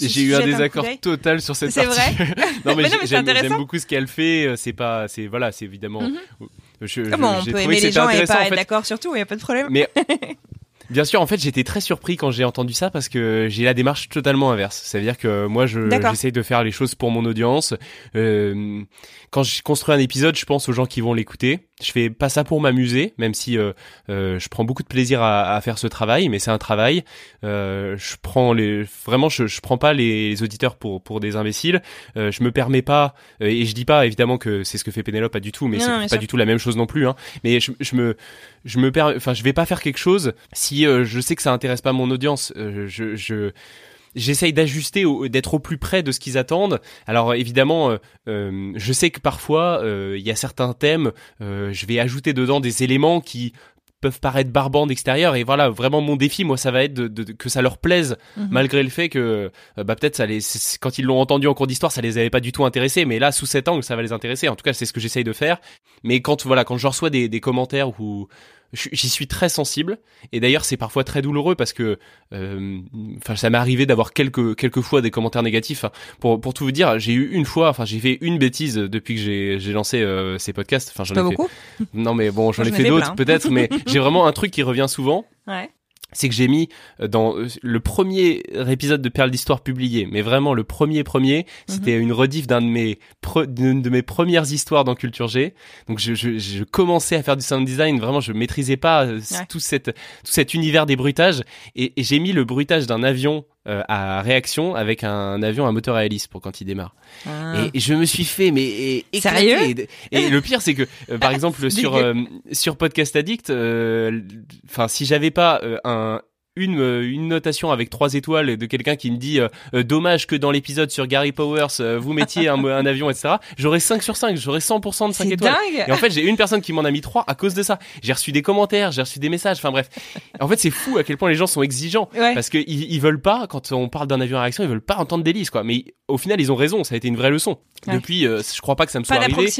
[SPEAKER 3] j'ai eu un désaccord total sur cette partie.
[SPEAKER 2] C'est vrai. [laughs]
[SPEAKER 3] non mais, j'aime beaucoup ce qu'elle fait. C'est pas, c'est voilà, c'est évidemment. Mm
[SPEAKER 2] on peut aimer les gens et pas être d'accord sur tout, il y a pas de problème.
[SPEAKER 3] Mais [laughs] Bien sûr, en fait, j'étais très surpris quand j'ai entendu ça parce que j'ai la démarche totalement inverse. Ça veut dire que moi, je, j'essaye de faire les choses pour mon audience. Euh, quand je construis un épisode, je pense aux gens qui vont l'écouter. Je fais pas ça pour m'amuser, même si euh, euh, je prends beaucoup de plaisir à, à faire ce travail, mais c'est un travail. Euh, je prends les, vraiment, je, je prends pas les, auditeurs pour pour des imbéciles. Euh, je me permets pas, euh, et je dis pas évidemment que c'est ce que fait Pénélope, pas du tout, mais c'est pas du tout la même chose non plus. Hein. Mais je, je me, je me permets, enfin, je vais pas faire quelque chose si je sais que ça intéresse pas mon audience. je, je j'essaye d'ajuster, d'être au plus près de ce qu'ils attendent. Alors évidemment, euh, euh, je sais que parfois euh, il y a certains thèmes, je vais ajouter dedans des éléments qui peuvent paraître barbants d'extérieur et voilà vraiment mon défi moi ça va être de, que ça leur plaise mhm. malgré le fait que bah peut-être ça les quand ils l'ont entendu en cours d'histoire ça les avait pas du tout intéressés mais là sous cet angle ça va les intéresser en tout cas c'est ce que j'essaye de faire mais quand voilà quand je reçois des, des commentaires où j'y suis très sensible. Et d'ailleurs c'est parfois très douloureux parce que euh, enfin ça m'est arrivé d'avoir quelques quelques fois des commentaires négatifs. Pour pour tout vous dire j'ai eu une fois enfin j'ai fait une bêtise depuis que j'ai j'ai lancé euh, ces podcasts. Enfin j'en ai
[SPEAKER 2] fait
[SPEAKER 3] non mais bon j'en ai fait d'autres peut-être mais [laughs] j'ai vraiment un truc qui revient souvent.
[SPEAKER 2] Ouais
[SPEAKER 3] c'est que j'ai mis euh, dans euh, le premier épisode de Perle d'Histoire publié, mais vraiment le premier premier, mhm. c'était une rediff d'un de mes d'une de mes premières histoires dans Culture G. Donc je, je, je, commençais à faire du sound design, vraiment je maîtrisais pas euh, tout cette tout cet univers des bruitages et, et j'ai mis le bruitage d'un avion euh, à réaction avec un, avion à moteur à hélice pour quand il démarre. Ah. Et, je me suis fait mais
[SPEAKER 2] Sérieux
[SPEAKER 3] et, le pire c'est que euh, par [laughs] exemple sur euh, sur Podcast Addict, enfin si j'avais pas un une, euh, une notation avec trois étoiles de quelqu'un qui me dit euh, euh, dommage que dans l'épisode sur Gary Powers vous mettiez un, [laughs] un avion etc j'aurais 5 sur 5 j'aurais 100% de 5 étoiles.
[SPEAKER 2] dingue.
[SPEAKER 3] Et en fait j'ai une personne qui m'en a mis 3 à cause de ça. J'ai reçu des commentaires j'ai reçu des messages enfin bref. En fait c'est fou à quel point les gens sont exigeants. Parce que ils, ils, veulent pas quand on parle d'un avion à réaction ils veulent pas entendre des quoi. Mais au final ils ont raison ça a été une vraie leçon. Depuis je crois pas que ça me soit
[SPEAKER 2] pas
[SPEAKER 3] arrivé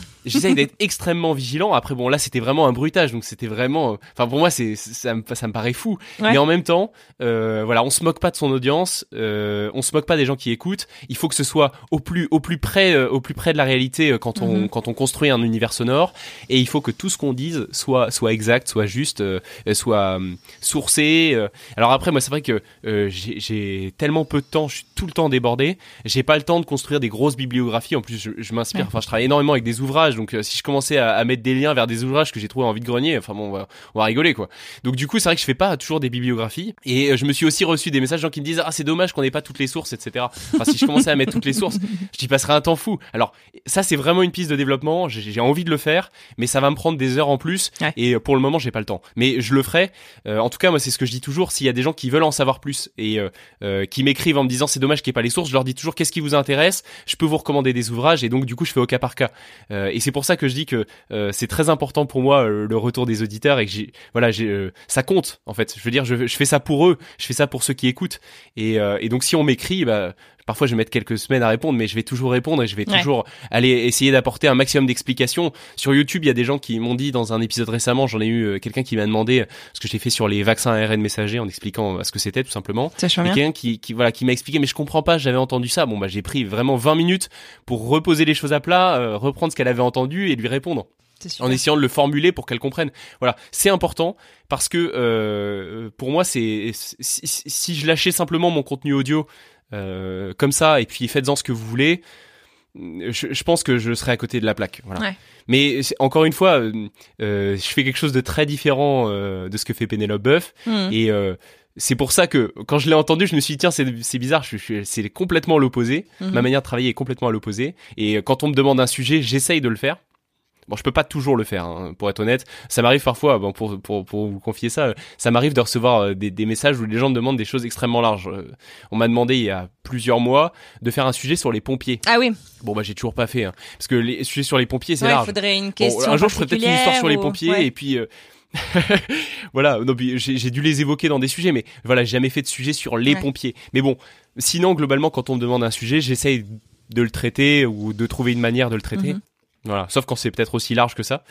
[SPEAKER 3] [laughs]
[SPEAKER 2] j'essaye
[SPEAKER 3] d'être extrêmement vigilant. Après bon là c'était vraiment un bruitage donc c'était vraiment enfin pour moi c'est ça me, ça me paraît fou mais en même temps, euh, voilà, on se moque pas de son audience, euh, on se moque pas des gens qui écoutent. Il faut que ce soit au plus au plus près euh, au plus près de la réalité euh, quand on mhm. quand on construit un univers sonore. Et il faut que tout ce qu'on dise soit soit exact, soit juste, soit sourcé. Alors après, moi, c'est vrai que j'ai tellement peu de temps, je suis tout le temps débordé. J'ai pas le temps de construire des grosses bibliographies. En plus, je, je m'inspire. Enfin, je travaille énormément avec des ouvrages. Donc, si je commençais à, à, mettre des liens vers des ouvrages que j'ai trouvé en vide grenier, enfin bon, on va, on va rigoler quoi. Donc, du coup, c'est vrai que je fais pas toujours des bibliographies et euh, je me suis aussi reçu des messages gens qui me disent ah c'est dommage qu'on n'ait pas toutes les sources, etc. Enfin si je commençais à mettre toutes les sources, j'y passerais un temps fou. Alors ça c'est vraiment une piste de développement. J'ai envie de le faire, mais ça va me prendre des heures en plus. Et euh, pour le moment j'ai pas le temps. Mais je le ferai. Euh, en tout cas moi c'est ce que je dis toujours. S'il y a des gens qui veulent en savoir plus et qui m'écrivent en me disant c'est dommage qu'il n'y ait pas les sources, je leur dis toujours qu'est-ce qui vous intéresse? Je peux vous recommander des ouvrages et donc du coup je fais au cas par cas. et c'est pour ça que je dis que c'est très important pour moi le retour des auditeurs et que j'ai voilà j'ai ça compte en fait. Je veux dire je, je fais ça pour eux, je fais ça pour ceux qui écoutent. Et, euh, et donc si on m'écrit, bah parfois je vais mettre quelques semaines à répondre, mais je vais toujours répondre et je vais
[SPEAKER 2] Ouais.
[SPEAKER 3] toujours aller essayer d'apporter un maximum d'explications. Sur YouTube, il y a des gens qui m'ont dit dans un épisode récemment, j'en ai eu euh, quelqu'un qui m'a demandé euh, ce que j'ai fait sur les vaccins ARN messagers en expliquant euh, ce que c'était tout simplement. Quelqu'un qui, qui voilà qui m'a expliqué mais je comprends pas j'avais entendu ça bon bah j'ai pris vraiment 20 minutes pour reposer les choses à plat euh, reprendre ce qu'elle avait entendu et lui répondre. En essayant de le formuler pour qu'elle comprenne voilà c'est important parce que euh, pour moi c'est si, je lâchais simplement mon contenu audio euh, comme ça et puis faites-en ce que vous voulez je, je pense que je serais à côté de la plaque voilà
[SPEAKER 2] Ouais.
[SPEAKER 3] mais encore une fois euh, euh, je fais quelque chose de très différent euh, de ce que fait Pénélope Boeuf
[SPEAKER 2] Mhm.
[SPEAKER 3] et euh, c'est pour ça que quand je l'ai entendu, je me suis dit tiens c'est bizarre, je, je- c'est complètement l'opposé. Ma manière de travailler est complètement à l'opposé. Et quand on me demande un sujet, j'essaye de le faire. Bon, je peux pas toujours le faire, hein, pour être honnête. Ça m'arrive parfois, bon, pour, pour, pour vous confier ça, ça m'arrive de recevoir euh, des, des messages où les gens me demandent des choses extrêmement larges. Euh, On m'a demandé il y a plusieurs mois de faire un sujet sur les pompiers.
[SPEAKER 2] Ah oui,
[SPEAKER 3] Bon, bah j'ai toujours pas fait, hein, parce que les sujets sur les pompiers c'est
[SPEAKER 2] Ouais, il
[SPEAKER 3] large.
[SPEAKER 2] faudrait une
[SPEAKER 3] Bon,
[SPEAKER 2] question
[SPEAKER 3] un jour, je ferai peut-être une histoire sur les pompiers et puis euh, [laughs] voilà. j'ai dû les évoquer dans des sujets, mais voilà, j'ai jamais fait de sujet sur les
[SPEAKER 2] Ouais.
[SPEAKER 3] pompiers. Mais bon, sinon globalement, quand on me demande un sujet, j'essaye de le traiter ou de trouver une manière de le traiter.
[SPEAKER 2] Mhm.
[SPEAKER 3] Voilà, sauf quand c'est peut-être aussi large que ça.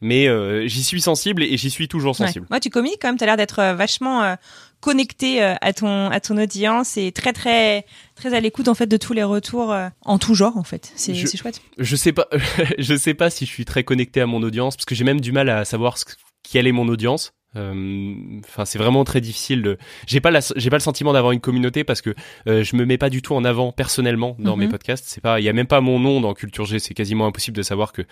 [SPEAKER 3] Mais euh, j'y suis sensible et j'y suis toujours sensible.
[SPEAKER 2] Ouais, tu communiques quand même, tu as l'air d'être euh, vachement euh, connecté euh, à ton à ton audience et très très très à l'écoute en fait de tous les retours en tout genre en fait. C'est
[SPEAKER 3] Je-
[SPEAKER 2] c'est chouette.
[SPEAKER 3] Je sais pas, [laughs] je sais pas si je suis très connecté à mon audience parce que j'ai même du mal à savoir ce, quelle est mon audience. Euh, Enfin, c'est vraiment très difficile de. J'ai pas j'ai pas le sentiment d'avoir une communauté parce que euh, je me mets pas du tout en avant personnellement dans
[SPEAKER 2] Mhm.
[SPEAKER 3] mes podcasts. C'est pas, il y a même pas mon nom dans Culture G. C'est quasiment impossible de savoir que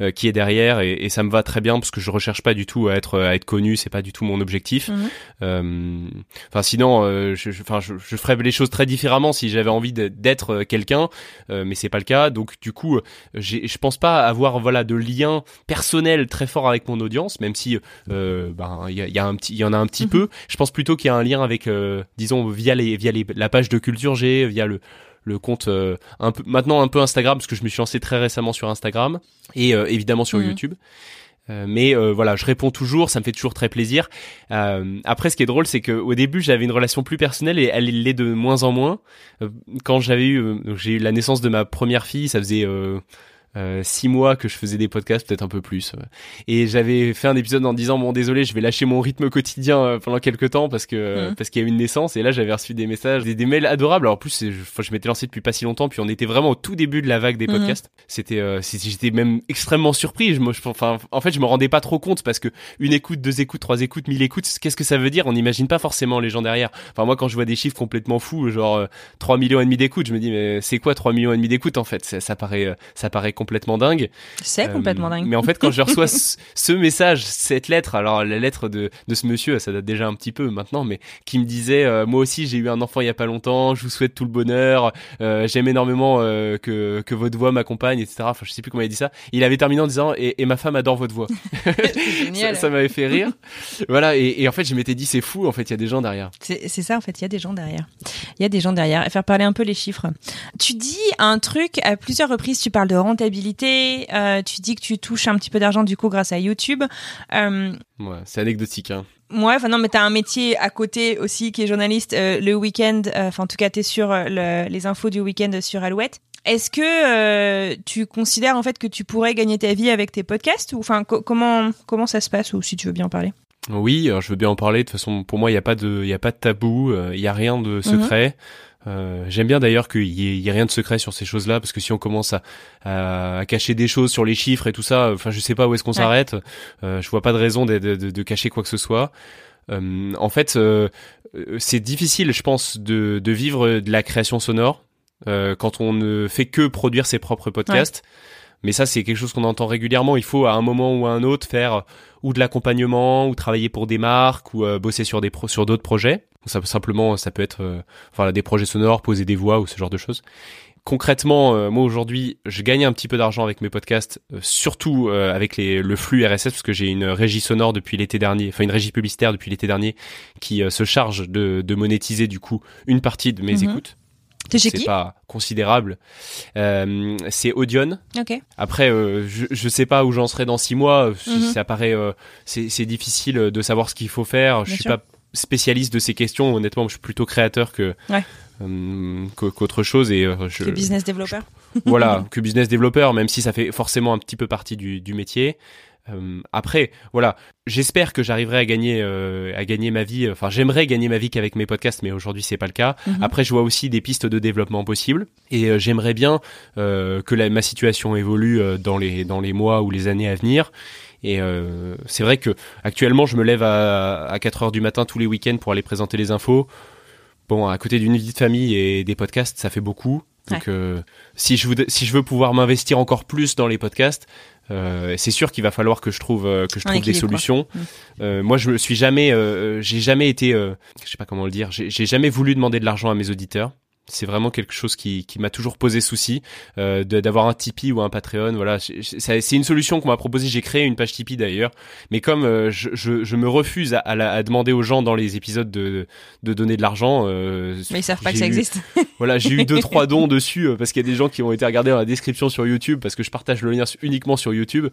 [SPEAKER 3] euh, qui est derrière et, et ça me va très bien parce que je recherche pas du tout à être à être connu. C'est pas du tout mon objectif.
[SPEAKER 2] Mhm.
[SPEAKER 3] Euh, Enfin, sinon, euh, je, je, je, je ferais les choses très différemment si j'avais envie d'être quelqu'un, euh, mais c'est pas le cas. Donc, du coup, je pense pas avoir voilà de lien personnel très fort avec mon audience, même si euh, ben il y, a, il y a un petit, il y en a un petit
[SPEAKER 2] Mhm.
[SPEAKER 3] peu. Je pense plutôt qu'il y a un lien avec, euh, disons, via les, via les, la page de Culture G, via le le compte euh, un peu maintenant un peu Instagram parce que je me suis lancé très récemment sur Instagram et euh, évidemment sur
[SPEAKER 2] Mhm.
[SPEAKER 3] YouTube. Mais voilà, je réponds toujours, ça me fait toujours très plaisir. Après, ce qui est drôle, c'est que au début, j'avais une relation plus personnelle et elle l'est de moins en moins. Quand j'avais eu, j'ai eu la naissance de ma première fille, ça faisait euh, six mois que je faisais des podcasts, peut-être un peu plus. Et j'avais fait un épisode en disant bon désolé, je vais lâcher mon rythme quotidien euh, pendant quelques temps parce que
[SPEAKER 2] Mhm.
[SPEAKER 3] parce qu'il y a eu une naissance. Et là, j'avais reçu des messages, des, des mails adorables. Alors en plus, je, je m'étais lancé depuis pas si longtemps, puis on était vraiment au tout début de la vague des
[SPEAKER 2] Mhm.
[SPEAKER 3] podcasts. C'était, euh, j'étais même extrêmement surpris. Je, me- je- enfin, en fait, je me rendais pas trop compte parce que une écoute, deux écoutes, trois écoutes, mille écoutes, qu'est-ce que ça veut dire? On n'imagine pas forcément les gens derrière. Enfin, moi, quand je vois des chiffres complètement fous, genre euh, 3 millions et demi d'écoutes, je me dis mais c'est quoi 3 millions et demi d'écoutes en fait? Ça, ça paraît, ça paraît complètement dingue.
[SPEAKER 2] C'est
[SPEAKER 3] Euh,
[SPEAKER 2] complètement dingue.
[SPEAKER 3] Mais en fait, quand je reçois [laughs] ce, ce message, cette lettre, alors la lettre de, de ce monsieur, ça date déjà un petit peu maintenant, mais qui me disait, euh, moi aussi j'ai eu un enfant il y a pas longtemps, je vous souhaite tout le bonheur, euh, j'aime énormément que, que votre voix m'accompagne, etc. Enfin, je sais plus comment il a dit ça. Il avait terminé en disant, et, et ma femme adore votre voix. [laughs] Ça
[SPEAKER 2] génial.
[SPEAKER 3] ça m'avait fait rire. voilà, et, et en fait, je m'étais dit, c'est fou, en fait, il y a des gens derrière.
[SPEAKER 2] C'est c'est ça en fait, il y a des gens derrière. Il y a des gens derrière. Et faire parler un peu les chiffres. Tu dis un truc à plusieurs reprises, tu parles de rentabilité, euh, tu dis que tu touches un petit peu d'argent du coup grâce à YouTube. Euh,
[SPEAKER 3] Ouais, c'est anecdotique. Hein.
[SPEAKER 2] Ouais, enfin non, mais t'as un métier à côté aussi qui est journaliste euh, le week-end. euh, Enfin, en tout cas, t'es sur le- les infos du week-end sur Alouette. Est-ce que tu considères en fait que tu pourrais gagner ta vie avec tes podcasts? Ou enfin co- comment comment ça se passe? Ou si tu veux bien en parler
[SPEAKER 3] Oui, je veux bien en parler. De toute façon, pour moi, il n'y a pas de, il y a pas de tabou, il y a rien de secret. Euh, J'aime bien d'ailleurs qu'il y, ait- ait rien de secret sur ces choses-là, parce que si on commence à, à, à cacher des choses sur les chiffres et tout ça, enfin, je sais pas où est-ce qu'on s'arrête. Euh, je vois pas de raison de, de, de- de cacher quoi que ce soit. Euh, en fait, euh, euh, c'est difficile, je pense, de, de vivre de la création sonore euh, quand on ne fait que produire ses propres podcasts. Mais ça, c'est quelque chose qu'on entend régulièrement. Il faut à un moment ou à un autre faire ou de l'accompagnement, ou travailler pour des marques, ou euh, bosser sur des pro- sur d'autres projets. Ça peut simplement, ça peut être, euh, enfin, des projets sonores, poser des voix ou ce genre de choses. Concrètement, euh, moi aujourd'hui, je gagne un petit peu d'argent avec mes podcasts, euh, surtout euh, avec les, le flux RSS, parce que j'ai une régie sonore depuis l'été dernier, enfin une régie publicitaire depuis l'été dernier, qui se charge de, de monétiser du coup une partie de mes
[SPEAKER 2] Mhm.
[SPEAKER 3] écoutes.
[SPEAKER 2] T'es chez
[SPEAKER 3] C'est
[SPEAKER 2] qui?
[SPEAKER 3] pas considérable. Euh, c'est Audion. Après, euh, je, je sais pas où j'en serai dans six mois.
[SPEAKER 2] Mhm.
[SPEAKER 3] Ça paraît, euh, c'est c'est difficile de savoir ce qu'il faut faire. Je suis
[SPEAKER 2] sûr.
[SPEAKER 3] pas spécialiste de ces questions. Honnêtement, je suis plutôt créateur que
[SPEAKER 2] Ouais.
[SPEAKER 3] euh, qu'au- qu'autre chose et euh, je,
[SPEAKER 2] Que business développeur.
[SPEAKER 3] voilà, [laughs] que business développeur, même si ça fait forcément un petit peu partie du, du métier. Euh, après, voilà, j'espère que j'arriverai à gagner, euh, à gagner ma vie. Enfin, j'aimerais gagner ma vie qu'avec mes podcasts, mais aujourd'hui c'est pas le cas.
[SPEAKER 2] Mhm.
[SPEAKER 3] Après, je vois aussi des pistes de développement possibles, et euh, j'aimerais bien que la, ma situation évolue dans les dans les mois ou les années à venir. Et euh, c'est vrai que actuellement, je me lève à, à 4 heures du matin tous les week-ends pour aller présenter les infos. Bon, à côté d'une vie de famille et des podcasts, ça fait beaucoup. Donc, euh, si je veux, si je veux pouvoir m'investir encore plus dans les podcasts, euh, c'est sûr qu'il va falloir que je trouve, euh, que je trouve des solutions.
[SPEAKER 2] Mm.
[SPEAKER 3] Euh, moi, je me suis jamais, euh, j'ai jamais été, euh, je sais pas comment le dire, j'ai j'ai jamais voulu demander de l'argent à mes auditeurs. C'est vraiment quelque chose qui, qui m'a toujours posé souci euh, d'avoir un Tipeee ou un Patreon. Voilà, c'est une solution qu'on m'a proposée. J'ai créé une page Tipeee d'ailleurs, mais comme euh, je, je, je me refuse à, à, la- à demander aux gens dans les épisodes de, de donner de l'argent, euh,
[SPEAKER 2] Mais ils savent pas que ça
[SPEAKER 3] eu-
[SPEAKER 2] existe. [laughs]
[SPEAKER 3] voilà, j'ai eu deux trois dons dessus euh, parce qu'il y a des gens qui ont été regardés dans la description sur YouTube parce que je partage le lien uniquement sur YouTube.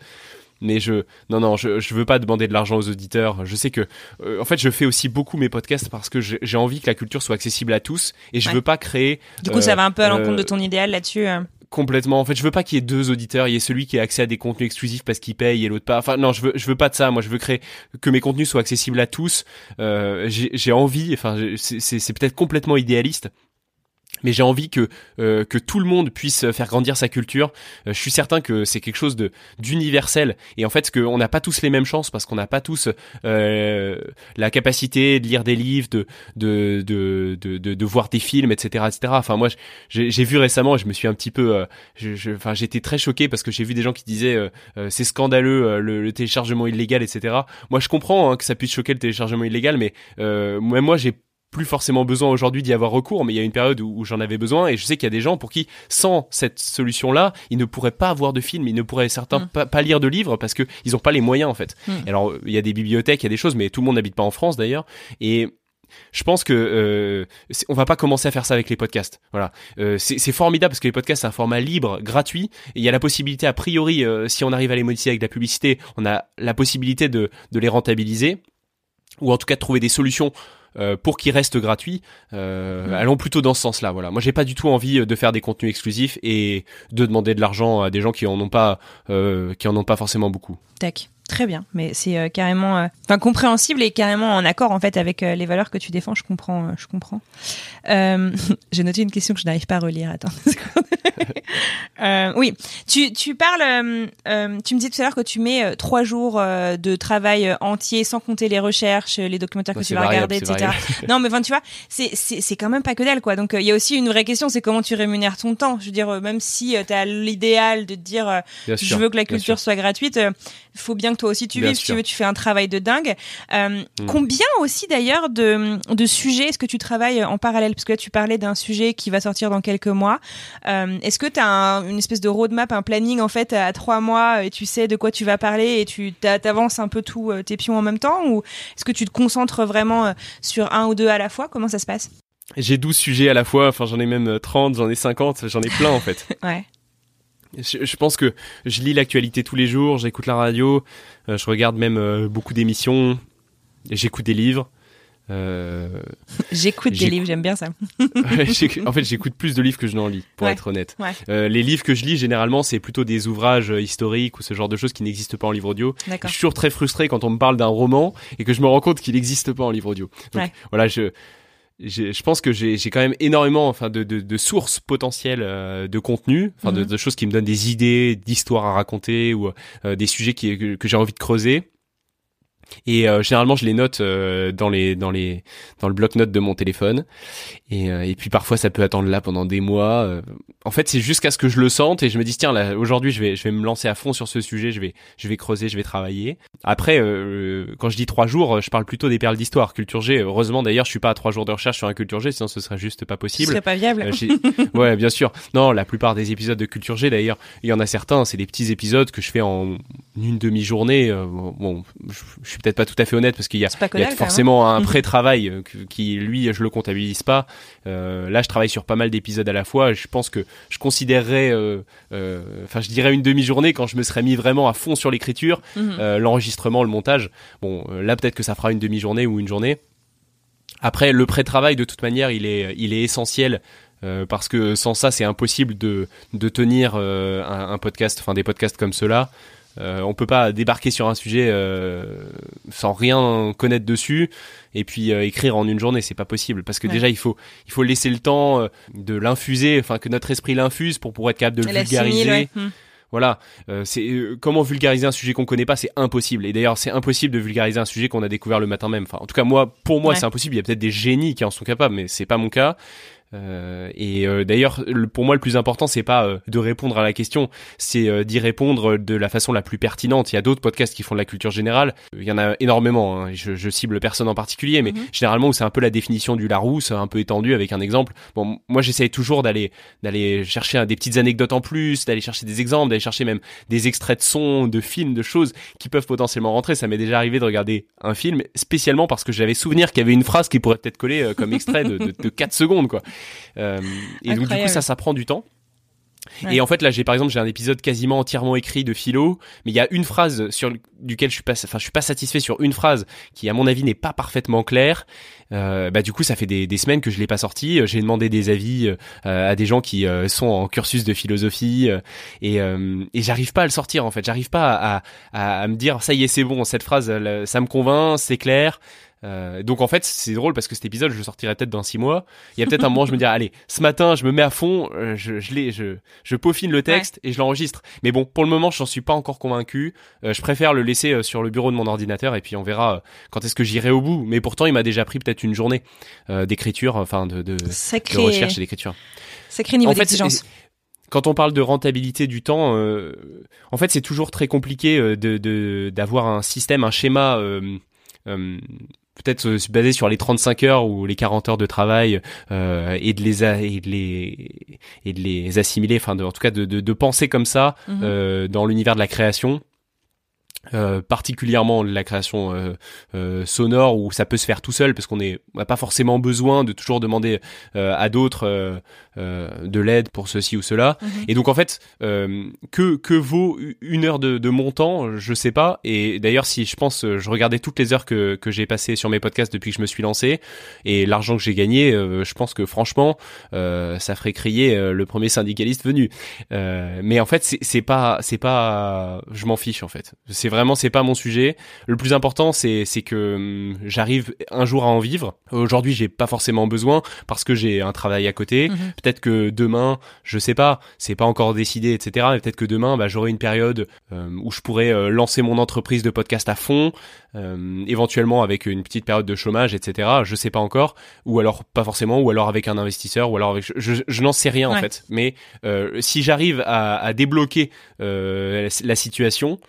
[SPEAKER 3] Mais je non non je je veux pas demander de l'argent aux auditeurs. Je sais que euh, en fait je fais aussi beaucoup mes podcasts parce que j'ai envie que la culture soit accessible à tous et je
[SPEAKER 2] Ouais.
[SPEAKER 3] veux pas créer
[SPEAKER 2] Du coup,
[SPEAKER 3] euh,
[SPEAKER 2] ça va un peu à l'encontre
[SPEAKER 3] euh,
[SPEAKER 2] de ton idéal là-dessus. euh.
[SPEAKER 3] complètement. En fait, je veux pas qu'il y ait deux auditeurs. Il y ait celui qui a accès à des contenus exclusifs parce qu'il paye et l'autre pas. Enfin, non, je veux, je veux pas de ça. Moi, je veux créer que mes contenus soient accessibles à tous. Euh, j'ai envie. Enfin, c'est peut-être complètement idéaliste. Mais j'ai envie que euh, que tout le monde puisse faire grandir sa culture. Euh, je suis certain que c'est quelque chose de d'universel. Et en fait, qu'on n'a pas tous les mêmes chances parce qu'on n'a pas tous euh, la capacité de lire des livres, de de de de, voir des films, etc., etc. Enfin, moi, j'ai vu récemment, je me suis un petit peu, euh, j'étais très choqué parce que j'ai vu des gens qui disaient euh, euh, c'est scandaleux euh, le, téléchargement illégal, etc. Moi, je comprends hein, que ça puisse choquer le téléchargement illégal, mais euh, même moi, j'ai plus forcément besoin aujourd'hui d'y avoir recours, mais il y a une période où, où j'en avais besoin et je sais qu'il y a des gens pour qui, sans cette solution-là, ils ne pourraient pas avoir de film, ils ne pourraient certains
[SPEAKER 2] Mm.
[SPEAKER 3] pas, pas lire de livres parce que ils n'ont pas les moyens en fait.
[SPEAKER 2] Mm.
[SPEAKER 3] Alors il y a des bibliothèques, il y a des choses, mais tout le monde n'habite pas en France d'ailleurs et je pense que euh, on va pas commencer à faire ça avec les podcasts. Voilà, Euh, c'est c'est formidable parce que les podcasts c'est un format libre, gratuit. Et il y a la possibilité, a priori, euh, si on arrive à les modifier avec de la publicité, on a la possibilité de, de les rentabiliser ou en tout cas de trouver des solutions euh, pour qu'ils restent gratuits. Euh,
[SPEAKER 2] Mm.
[SPEAKER 3] Allons plutôt dans ce sens-là. Voilà, moi j'ai pas du tout envie euh, de faire des contenus exclusifs et de demander de l'argent à des gens qui en ont pas, euh, qui en ont pas forcément beaucoup.
[SPEAKER 2] Tac. Très bien, mais c'est euh, carrément, euh, enfin compréhensible et carrément en accord en fait avec euh, les valeurs que tu défends. Je comprends, euh, je comprends. Euh, [laughs] J'ai noté une question que je n'arrive pas à relire. Attends. [laughs] euh, oui, tu tu parles, tu me disais tout à l'heure que tu mets trois jours de travail entier sans compter les recherches, les documentaires que
[SPEAKER 3] Ouais,
[SPEAKER 2] tu vas
[SPEAKER 3] variable,
[SPEAKER 2] regarder, etc. [laughs] non, mais enfin tu vois, c'est c'est c'est quand même pas que dalle quoi. Donc il y a aussi une vraie question, c'est comment tu rémunères ton temps? Je veux dire, même si tu as l'idéal de te dire je
[SPEAKER 3] sûr.
[SPEAKER 2] veux que la culture soit gratuite. Faut bien que toi aussi tu
[SPEAKER 3] Bien.
[SPEAKER 2] Si tu
[SPEAKER 3] sûr.
[SPEAKER 2] veux, tu fais un travail de dingue. Euh,
[SPEAKER 3] Mm.
[SPEAKER 2] Combien aussi d'ailleurs de, de sujets est-ce que tu travailles en parallèle? Parce que là, tu parlais d'un sujet qui va sortir dans quelques mois. Euh, est-ce que tu as une espèce de roadmap, un planning en fait à trois mois et tu sais de quoi tu vas parler et tu t'a- t'avances un peu tous euh, tes pions en même temps? Ou est-ce que tu te concentres vraiment sur un ou deux à la fois? Comment ça se passe?
[SPEAKER 3] J'ai 12 sujets à la fois, enfin j'en ai même euh, 30, j'en ai 50, j'en ai plein en fait. [laughs]
[SPEAKER 2] Ouais.
[SPEAKER 3] Je, je pense que je lis l'actualité tous les jours, j'écoute la radio, euh, je regarde même euh, beaucoup d'émissions, j'écoute des livres. Euh,
[SPEAKER 2] J'écoute des livres, j'aime bien ça. [laughs]
[SPEAKER 3] en fait, j'écoute plus de livres que je n'en lis, pour
[SPEAKER 2] Ouais,
[SPEAKER 3] être honnête.
[SPEAKER 2] ouais.
[SPEAKER 3] Euh, les livres que je lis, généralement, c'est plutôt des ouvrages historiques ou ce genre de choses qui n'existent pas en livre audio. Je suis toujours très frustré quand on me parle d'un roman et que je me rends compte qu'il n'existe pas en livre audio. Donc
[SPEAKER 2] Ouais.
[SPEAKER 3] voilà, je, je pense que j'ai quand même énormément enfin, de, de, de sources potentielles euh, de contenu, enfin de,
[SPEAKER 2] Mhm.
[SPEAKER 3] de choses qui me donnent des idées, d'histoires à raconter ou euh, des sujets qui, que, que j'ai envie de creuser. Et euh, généralement, je les note euh, dans les dans les dans le bloc-notes de mon téléphone. Et, euh, et puis parfois, ça peut attendre là pendant des mois. euh. En fait, c'est jusqu'à ce que je le sente et je me dis tiens là aujourd'hui, je vais je vais me lancer à fond sur ce sujet. Je vais je vais creuser, je vais travailler. Après, euh, quand je dis trois jours, je parle plutôt des perles d'histoire. Culture G. Heureusement d'ailleurs, je suis pas à trois jours de recherche sur un Culture G, sinon ce serait juste pas
[SPEAKER 2] Ce
[SPEAKER 3] possible.
[SPEAKER 2] serait pas viable.
[SPEAKER 3] Euh, [laughs] ouais, bien sûr. Non, la plupart des épisodes de Culture G, d'ailleurs, il y en a certains, c'est des petits épisodes que je fais en une demi-journée. Bon, je, je suis peut-être pas tout à fait honnête parce qu'il y a, il y forcément un [laughs] pré-travail euh, qui, lui, je le comptabilise pas. Euh, là, je travaille sur pas mal d'épisodes à la fois. Je pense que je considérerais, euh, enfin, je dirais une demi-journée quand je me serais mis vraiment à fond sur l'écriture,
[SPEAKER 2] Mhm.
[SPEAKER 3] l'enregistrement, le montage. Bon, là, peut-être que ça fera une demi-journée ou une journée. Après, le pré-travail, de toute manière, il est, il est essentiel. euh, parce que sans ça, c'est impossible de, de tenir euh, un, un podcast, enfin des podcasts comme ceux-là. Euh, on peut pas débarquer sur un sujet euh, sans rien connaître dessus et puis euh, écrire en une journée, c'est pas possible parce que
[SPEAKER 2] Ouais.
[SPEAKER 3] déjà il faut il faut laisser le temps euh, de l'infuser, enfin que notre esprit l'infuse pour pouvoir être capable de le vulgariser.
[SPEAKER 2] ouais. Hmm.
[SPEAKER 3] Voilà, euh, c'est euh, comment vulgariser un sujet qu'on connaît pas, c'est impossible. Et d'ailleurs, c'est impossible de vulgariser un sujet qu'on a découvert le matin même. Enfin, en tout cas, moi, pour moi,
[SPEAKER 2] Ouais.
[SPEAKER 3] c'est impossible. Il y a peut-être des génies qui en sont capables, mais c'est pas mon cas. Euh, et euh, d'ailleurs, le- pour moi, le plus important, c'est pas euh, de répondre à la question, c'est euh, d'y répondre de la façon la plus pertinente. Il y a d'autres podcasts qui font de la culture générale. Il y en a énormément. hein. Je, je cible personne en particulier, mais
[SPEAKER 2] Mhm.
[SPEAKER 3] généralement où c'est un peu la définition du Larousse, un peu étendu avec un exemple. Bon, moi, j'essaye toujours d'aller d'aller chercher des petites anecdotes en plus, d'aller chercher des exemples, d'aller chercher même des extraits de sons, de films, de choses qui peuvent potentiellement rentrer. Ça m'est déjà arrivé de regarder un film spécialement parce que j'avais souvenir qu'il y avait une phrase qui pourrait peut-être coller euh, comme extrait de, de, de 4 secondes, quoi. Euh, et donc du coup, ça, ça prend du temps.
[SPEAKER 2] Ouais.
[SPEAKER 3] Et en fait, là, j'ai par exemple, j'ai un épisode quasiment entièrement écrit de philo, mais il y a une phrase sur duquel je suis pas, enfin, je suis pas satisfait sur une phrase qui, à mon avis, n'est pas parfaitement claire. Euh, bah, du coup, ça fait des, des semaines que je l'ai pas sorti. Euh, J'ai demandé des avis euh, à des gens qui euh, sont en cursus de philosophie euh, et, euh, et j'arrive pas à le sortir. En fait, j'arrive pas à, à, à me dire ça y est, c'est bon. Cette phrase, ça me convainc, c'est clair. Euh, donc en fait c'est drôle parce que cet épisode je le sortirai peut-être dans six mois. Il y a peut-être un moment où je me dirai allez ce matin je me mets à fond, euh, je je, l'ai- je je peaufine le texte et je l'enregistre. Mais bon pour le moment j'en suis pas encore convaincu. Euh, je préfère le laisser sur le bureau de mon ordinateur et puis on verra quand est-ce que j'irai au bout. Mais pourtant il m'a déjà pris peut-être une journée d'écriture, enfin de, de, recherche et d'écriture.
[SPEAKER 2] sacré niveau
[SPEAKER 3] En fait, quand on parle de rentabilité du temps, euh, en fait, c'est toujours très compliqué de de- d'avoir un système, un schéma. euh, euh, peut-être euh, basé sur les 35 heures ou les 40 heures de travail euh, et de les a- et de les et de les assimiler enfin de, en tout cas de, de, de penser comme ça
[SPEAKER 2] Mhm.
[SPEAKER 3] euh, dans l'univers de la création euh, particulièrement la création euh, euh, sonore où ça peut se faire tout seul parce qu'on est on n'a pas forcément besoin de toujours demander euh, à d'autres euh, euh, de l'aide pour ceci ou cela.
[SPEAKER 2] Mhm.
[SPEAKER 3] et donc en fait euh, que que vaut une heure de, de mon temps je sais pas. Et d'ailleurs si je pense je regardais toutes les heures que que j'ai passées sur mes podcasts depuis que je me suis lancé et l'argent que j'ai gagné je pense que franchement euh, ça ferait crier le premier syndicaliste venu. Euh, mais en fait c'est c'est pas c'est pas je m'en fiche en fait. C'est vraiment c'est pas mon sujet. Le plus important c'est c'est que hum, j'arrive un jour à en vivre. Aujourd'hui j'ai pas forcément besoin parce que j'ai un travail à côté.
[SPEAKER 2] Mhm.
[SPEAKER 3] peut-être que demain je sais pas c'est pas encore décidé etc mais peut-être que demain bah, j'aurai une période euh, où je pourrais euh, lancer mon entreprise de podcast à fond euh, éventuellement avec une petite période de chômage etc je sais pas encore. Ou alors pas forcément ou alors avec un investisseur ou alors avec je, n'en sais rien en fait. Mais euh, si j'arrive à, à débloquer euh, la situation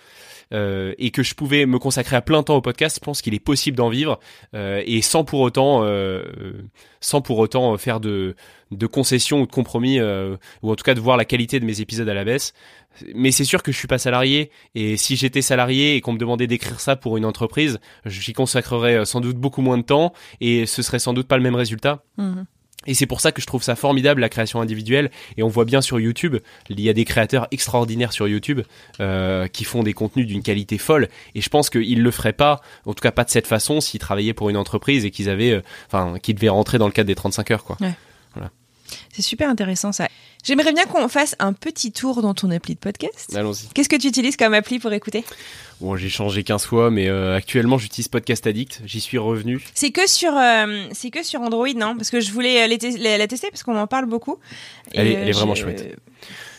[SPEAKER 3] euh, et que je pouvais me consacrer à plein temps au podcast, je pense qu'il est possible d'en vivre euh, et sans pour autant, euh, euh, sans pour autant faire de, de concessions ou de compromis, euh, ou en tout cas de voir la qualité de mes épisodes à la baisse. Mais c'est sûr que je suis pas salarié et si j'étais salarié et qu'on me demandait d'écrire ça pour une entreprise, j'y consacrerais euh, sans doute beaucoup moins de temps et ce serait sans doute pas le même résultat.
[SPEAKER 2] Mhm.
[SPEAKER 3] Et c'est pour ça que je trouve ça formidable la création individuelle. Et on voit bien sur YouTube, il y a des créateurs extraordinaires sur YouTube euh, qui font des contenus d'une qualité folle. Et je pense qu'ils le feraient pas, en tout cas pas de cette façon, s'ils travaillaient pour une entreprise et qu'ils avaient, euh, enfin, qu'ils devaient rentrer dans le cadre des 35 heures, quoi.
[SPEAKER 2] C'est super intéressant ça. J'aimerais bien qu'on fasse un petit tour dans ton appli de podcast.
[SPEAKER 3] Allons-y.
[SPEAKER 2] Qu'est-ce que tu utilises comme appli pour écouter?
[SPEAKER 3] Bon, j'ai changé 15 fois, mais euh, actuellement j'utilise Podcast Addict. J'y suis revenu.
[SPEAKER 2] C'est que sur euh, c'est que sur Android non? Parce que je voulais euh, te- la, la tester parce qu'on en parle beaucoup.
[SPEAKER 3] Elle est-
[SPEAKER 2] Et,
[SPEAKER 3] elle est vraiment chouette.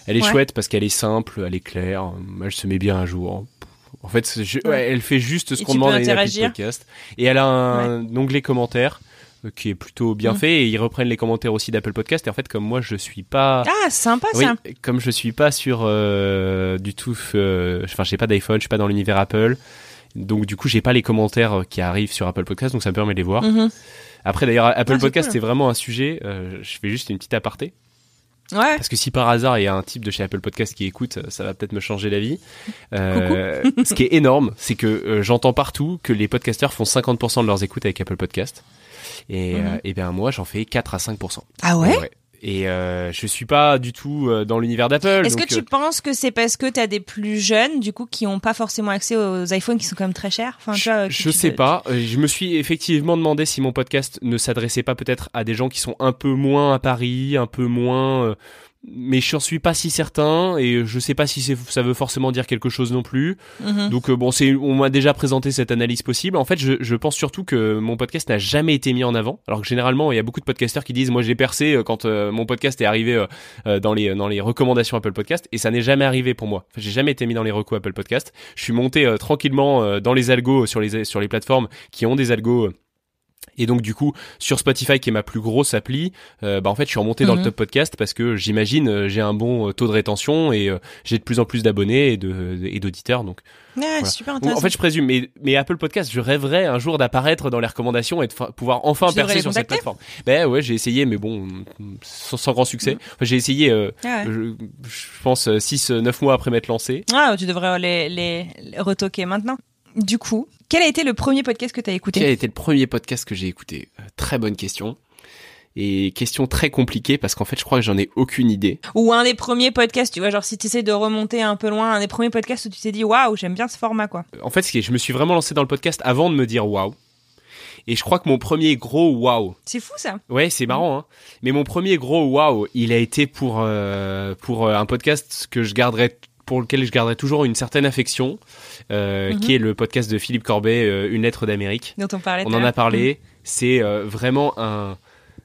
[SPEAKER 3] Elle est
[SPEAKER 2] Ouais.
[SPEAKER 3] chouette parce qu'elle est simple, elle est claire, elle se met bien à jour. En fait, je-
[SPEAKER 2] Ouais.
[SPEAKER 3] elle fait juste ce qu'on demande à une appli de podcast. Et elle a un onglet commentaires qui est plutôt bien
[SPEAKER 2] Mm.
[SPEAKER 3] fait et ils reprennent les commentaires aussi d'Apple Podcast. Et en fait, comme moi, je suis pas...
[SPEAKER 2] Ah sympa
[SPEAKER 3] Oui,
[SPEAKER 2] ça.
[SPEAKER 3] comme je suis pas sur euh, du tout, euh, enfin j'ai pas d'iPhone, je suis pas dans l'univers Apple, donc du coup j'ai pas les commentaires qui arrivent sur Apple Podcast, donc ça me permet de les voir.
[SPEAKER 2] Mhm.
[SPEAKER 3] Après d'ailleurs Apple
[SPEAKER 2] Ah, c'est
[SPEAKER 3] Podcast
[SPEAKER 2] cool.
[SPEAKER 3] c'est vraiment un sujet. euh, je fais juste une petite aparté
[SPEAKER 2] Ouais.
[SPEAKER 3] parce que si par hasard il y a un type de chez Apple Podcast qui écoute, ça va peut-être me changer la vie. Euh, ce qui est énorme, c'est que euh, j'entends partout que les podcasteurs font 50% de leurs écoutes avec Apple Podcast. Et,
[SPEAKER 2] Mhm.
[SPEAKER 3] euh, et bien moi j'en fais 4 à 5%.
[SPEAKER 2] Ah ouais.
[SPEAKER 3] Et euh, je suis pas du tout euh, dans l'univers d'Apple.
[SPEAKER 2] Est-ce que tu
[SPEAKER 3] euh,
[SPEAKER 2] penses que c'est parce que tu as des plus jeunes, du coup, qui ont pas forcément accès aux iPhones qui sont quand même très chers? Enfin, tu vois, que
[SPEAKER 3] je sais
[SPEAKER 2] te-
[SPEAKER 3] pas. Je me suis effectivement demandé si mon podcast ne s'adressait pas peut-être à des gens qui sont un peu moins à Paris, un peu moins. Mais je n'en suis pas si certain et je sais pas si ça veut forcément dire quelque chose non plus.
[SPEAKER 2] Mhm.
[SPEAKER 3] Donc euh, bon, c'est on m'a déjà présenté cette analyse possible. En fait, je, je pense surtout que mon podcast n'a jamais été mis en avant. Alors que généralement, il y a beaucoup de podcasteurs qui disent moi j'ai percé euh, quand euh, mon podcast est arrivé euh, dans les dans les recommandations Apple Podcast et ça n'est jamais arrivé pour moi. Enfin, j'ai jamais été mis dans les recos Apple Podcast. Je suis monté euh, tranquillement dans les algos sur les sur les plateformes qui ont des algos et donc du coup sur Spotify qui est ma plus grosse appli, euh, bah en fait je suis remonté dans le
[SPEAKER 2] Mhm.
[SPEAKER 3] top podcast parce que j'imagine euh, j'ai un bon euh, taux de rétention et euh, j'ai de plus en plus d'abonnés et de et d'auditeurs donc
[SPEAKER 2] Ouais,
[SPEAKER 3] Voilà.
[SPEAKER 2] super intéressant.
[SPEAKER 3] En fait, je présume, mais, mais Apple Podcast, je rêverais un jour d'apparaître dans les recommandations et de pouvoir enfin
[SPEAKER 2] Tu
[SPEAKER 3] percer sur cette plateforme. Ben ouais, j'ai essayé, mais bon, sans, sans grand succès. Enfin, j'ai essayé, euh,
[SPEAKER 2] Ah ouais.
[SPEAKER 3] je, je pense, 6-9 mois après m'être lancé.
[SPEAKER 2] Ah, tu devrais les, les, les retoquer maintenant. Du coup, quel a été le premier podcast que tu as écouté
[SPEAKER 3] Quel a été le premier podcast que j'ai écouté Euh, Très bonne question. Et question très compliquée parce qu'en fait, je crois que j'en ai aucune idée.
[SPEAKER 2] Ou un des premiers podcasts, tu vois, genre si tu essaies de remonter un peu loin, un des premiers podcasts où tu t'es dit waouh, j'aime bien ce format quoi.
[SPEAKER 3] En fait, je me suis vraiment lancé dans le podcast avant de me dire waouh. Et je crois que mon premier gros waouh,
[SPEAKER 2] C'est fou ça.
[SPEAKER 3] Ouais, c'est marrant, hein. Mais mon premier gros wow, il a été pour euh, pour euh, un podcast que je garderai pour lequel je garderai toujours une certaine affection, euh,
[SPEAKER 2] Mhm.
[SPEAKER 3] qui est le podcast de Philippe Corbet, euh, Une lettre d'Amérique.
[SPEAKER 2] Dont on parlait.
[SPEAKER 3] En a parlé. C'est euh, vraiment un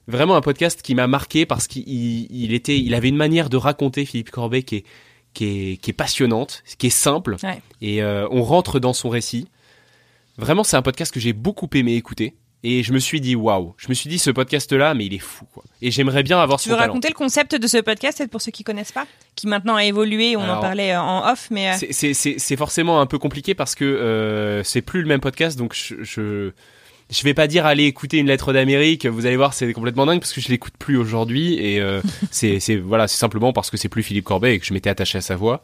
[SPEAKER 3] vraiment un podcast qui m'a marqué parce qu'il il- était, il avait une manière de raconter Philippe Corbet qui est qui est qui est passionnante, qui est simple,
[SPEAKER 2] Ouais.
[SPEAKER 3] et on rentre dans son récit. Vraiment, c'est un podcast que j'ai beaucoup aimé écouter. Et je me suis dit, waouh, je me suis dit, ce podcast-là, mais il est fou, quoi. Et j'aimerais bien avoir
[SPEAKER 2] Tu
[SPEAKER 3] son
[SPEAKER 2] veux
[SPEAKER 3] talent.
[SPEAKER 2] raconter le concept de ce podcast, peut-être pour ceux qui connaissent pas, qui maintenant a évolué, on en parlait euh, en off, mais euh,
[SPEAKER 3] C'est- forcément un peu compliqué parce que euh, c'est plus le même podcast, donc je, je je vais pas dire allez écouter une lettre d'Amérique. Vous allez voir, c'est complètement dingue parce que je l'écoute plus aujourd'hui et euh, [laughs] c'est c'est voilà, c'est simplement parce que c'est plus Philippe Corbet et que je m'étais attaché à sa voix.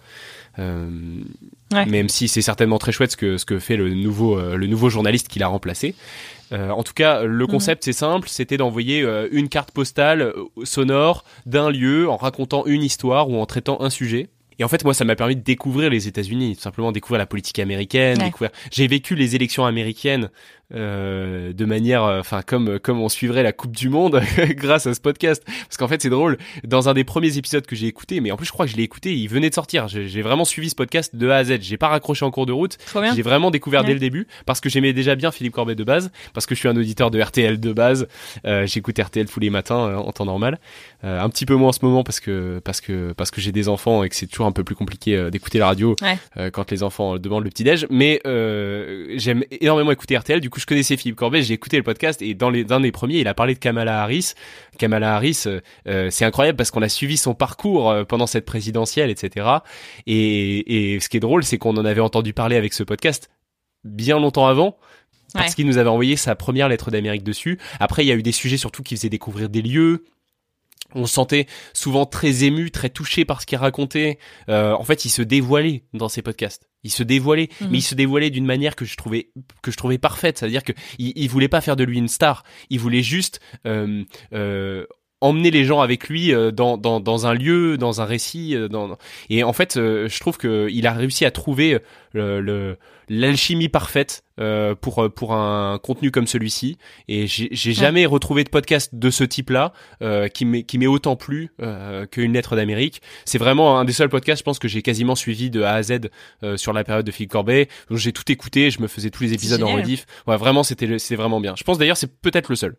[SPEAKER 3] Euh,
[SPEAKER 2] Ouais.
[SPEAKER 3] Même si c'est certainement très chouette ce que ce que fait le nouveau euh, le nouveau journaliste qui l'a remplacé. Euh, en tout cas, le concept c'est simple, c'était d'envoyer euh, une carte postale euh, sonore d'un lieu en racontant une histoire ou en traitant un sujet. Et en fait, moi, ça m'a permis de découvrir les États-Unis, tout simplement découvrir la politique américaine,
[SPEAKER 2] Ouais.
[SPEAKER 3] découvrir. J'ai vécu les élections américaines euh, de manière, euh, enfin, comme comme on suivrait la Coupe du Monde [laughs] grâce à ce podcast. Parce qu'en fait, c'est drôle. Dans un des premiers épisodes que j'ai écouté, mais en plus, je crois que je l'ai écouté, il venait de sortir. J'ai vraiment suivi ce podcast de A à Z. J'ai pas raccroché en cours de route. J'ai vraiment découvert
[SPEAKER 2] Ouais.
[SPEAKER 3] dès le début parce que j'aimais déjà bien Philippe Corbet de base, parce que je suis un auditeur de RTL de base. Euh, J'écoute RTL tous les matins euh, en temps normal. Euh, un petit peu moins en ce moment parce que parce que parce que j'ai des enfants et que c'est toujours un peu plus compliqué d'écouter la radio
[SPEAKER 2] Ouais.
[SPEAKER 3] quand les enfants demandent le petit déj. Mais euh, j'aime énormément écouter RTL. Du coup, je connaissais Philippe Corbet, j'ai écouté le podcast et dans les dans les premiers, il a parlé de Kamala Harris. Kamala Harris, euh, euh, c'est incroyable parce qu'on a suivi son parcours euh, pendant cette présidentielle, etc. Et, et ce qui est drôle, c'est qu'on en avait entendu parler avec ce podcast bien longtemps avant. Parce
[SPEAKER 2] Ouais.
[SPEAKER 3] qu'il nous avait envoyé sa première lettre d'Amérique dessus. Après, il y a eu des sujets surtout qui faisaient découvrir des lieux. On se sentait souvent très ému, très touché par ce qu'il racontait. Euh, en fait, il se dévoilait dans ses podcasts. Il se dévoilait,
[SPEAKER 2] Mhm.
[SPEAKER 3] mais il se dévoilait d'une manière que je trouvais que je trouvais parfaite. C'est-à-dire que il, il voulait pas faire de lui une star. Il voulait juste euh, euh, emmener les gens avec lui euh, dans, dans, dans un lieu, dans un récit. euh, Dans... Et en fait, euh, je trouve que il a réussi à trouver le l'alchimie parfaite pour pour un contenu comme celui-ci. Et j'ai j'ai jamais retrouvé de podcast de ce type-là euh, qui m'est qui m'est autant plu euh, qu'une lettre d'Amérique. C'est vraiment un des seuls podcasts, je pense que j'ai quasiment suivi de A à Z euh, sur la période de Philippe Corbet. Donc, J'ai tout écouté, je me faisais tous les épisodes en rediff. Ouais, vraiment, c'était c'était vraiment bien. Je pense d'ailleurs c'est peut-être le seul.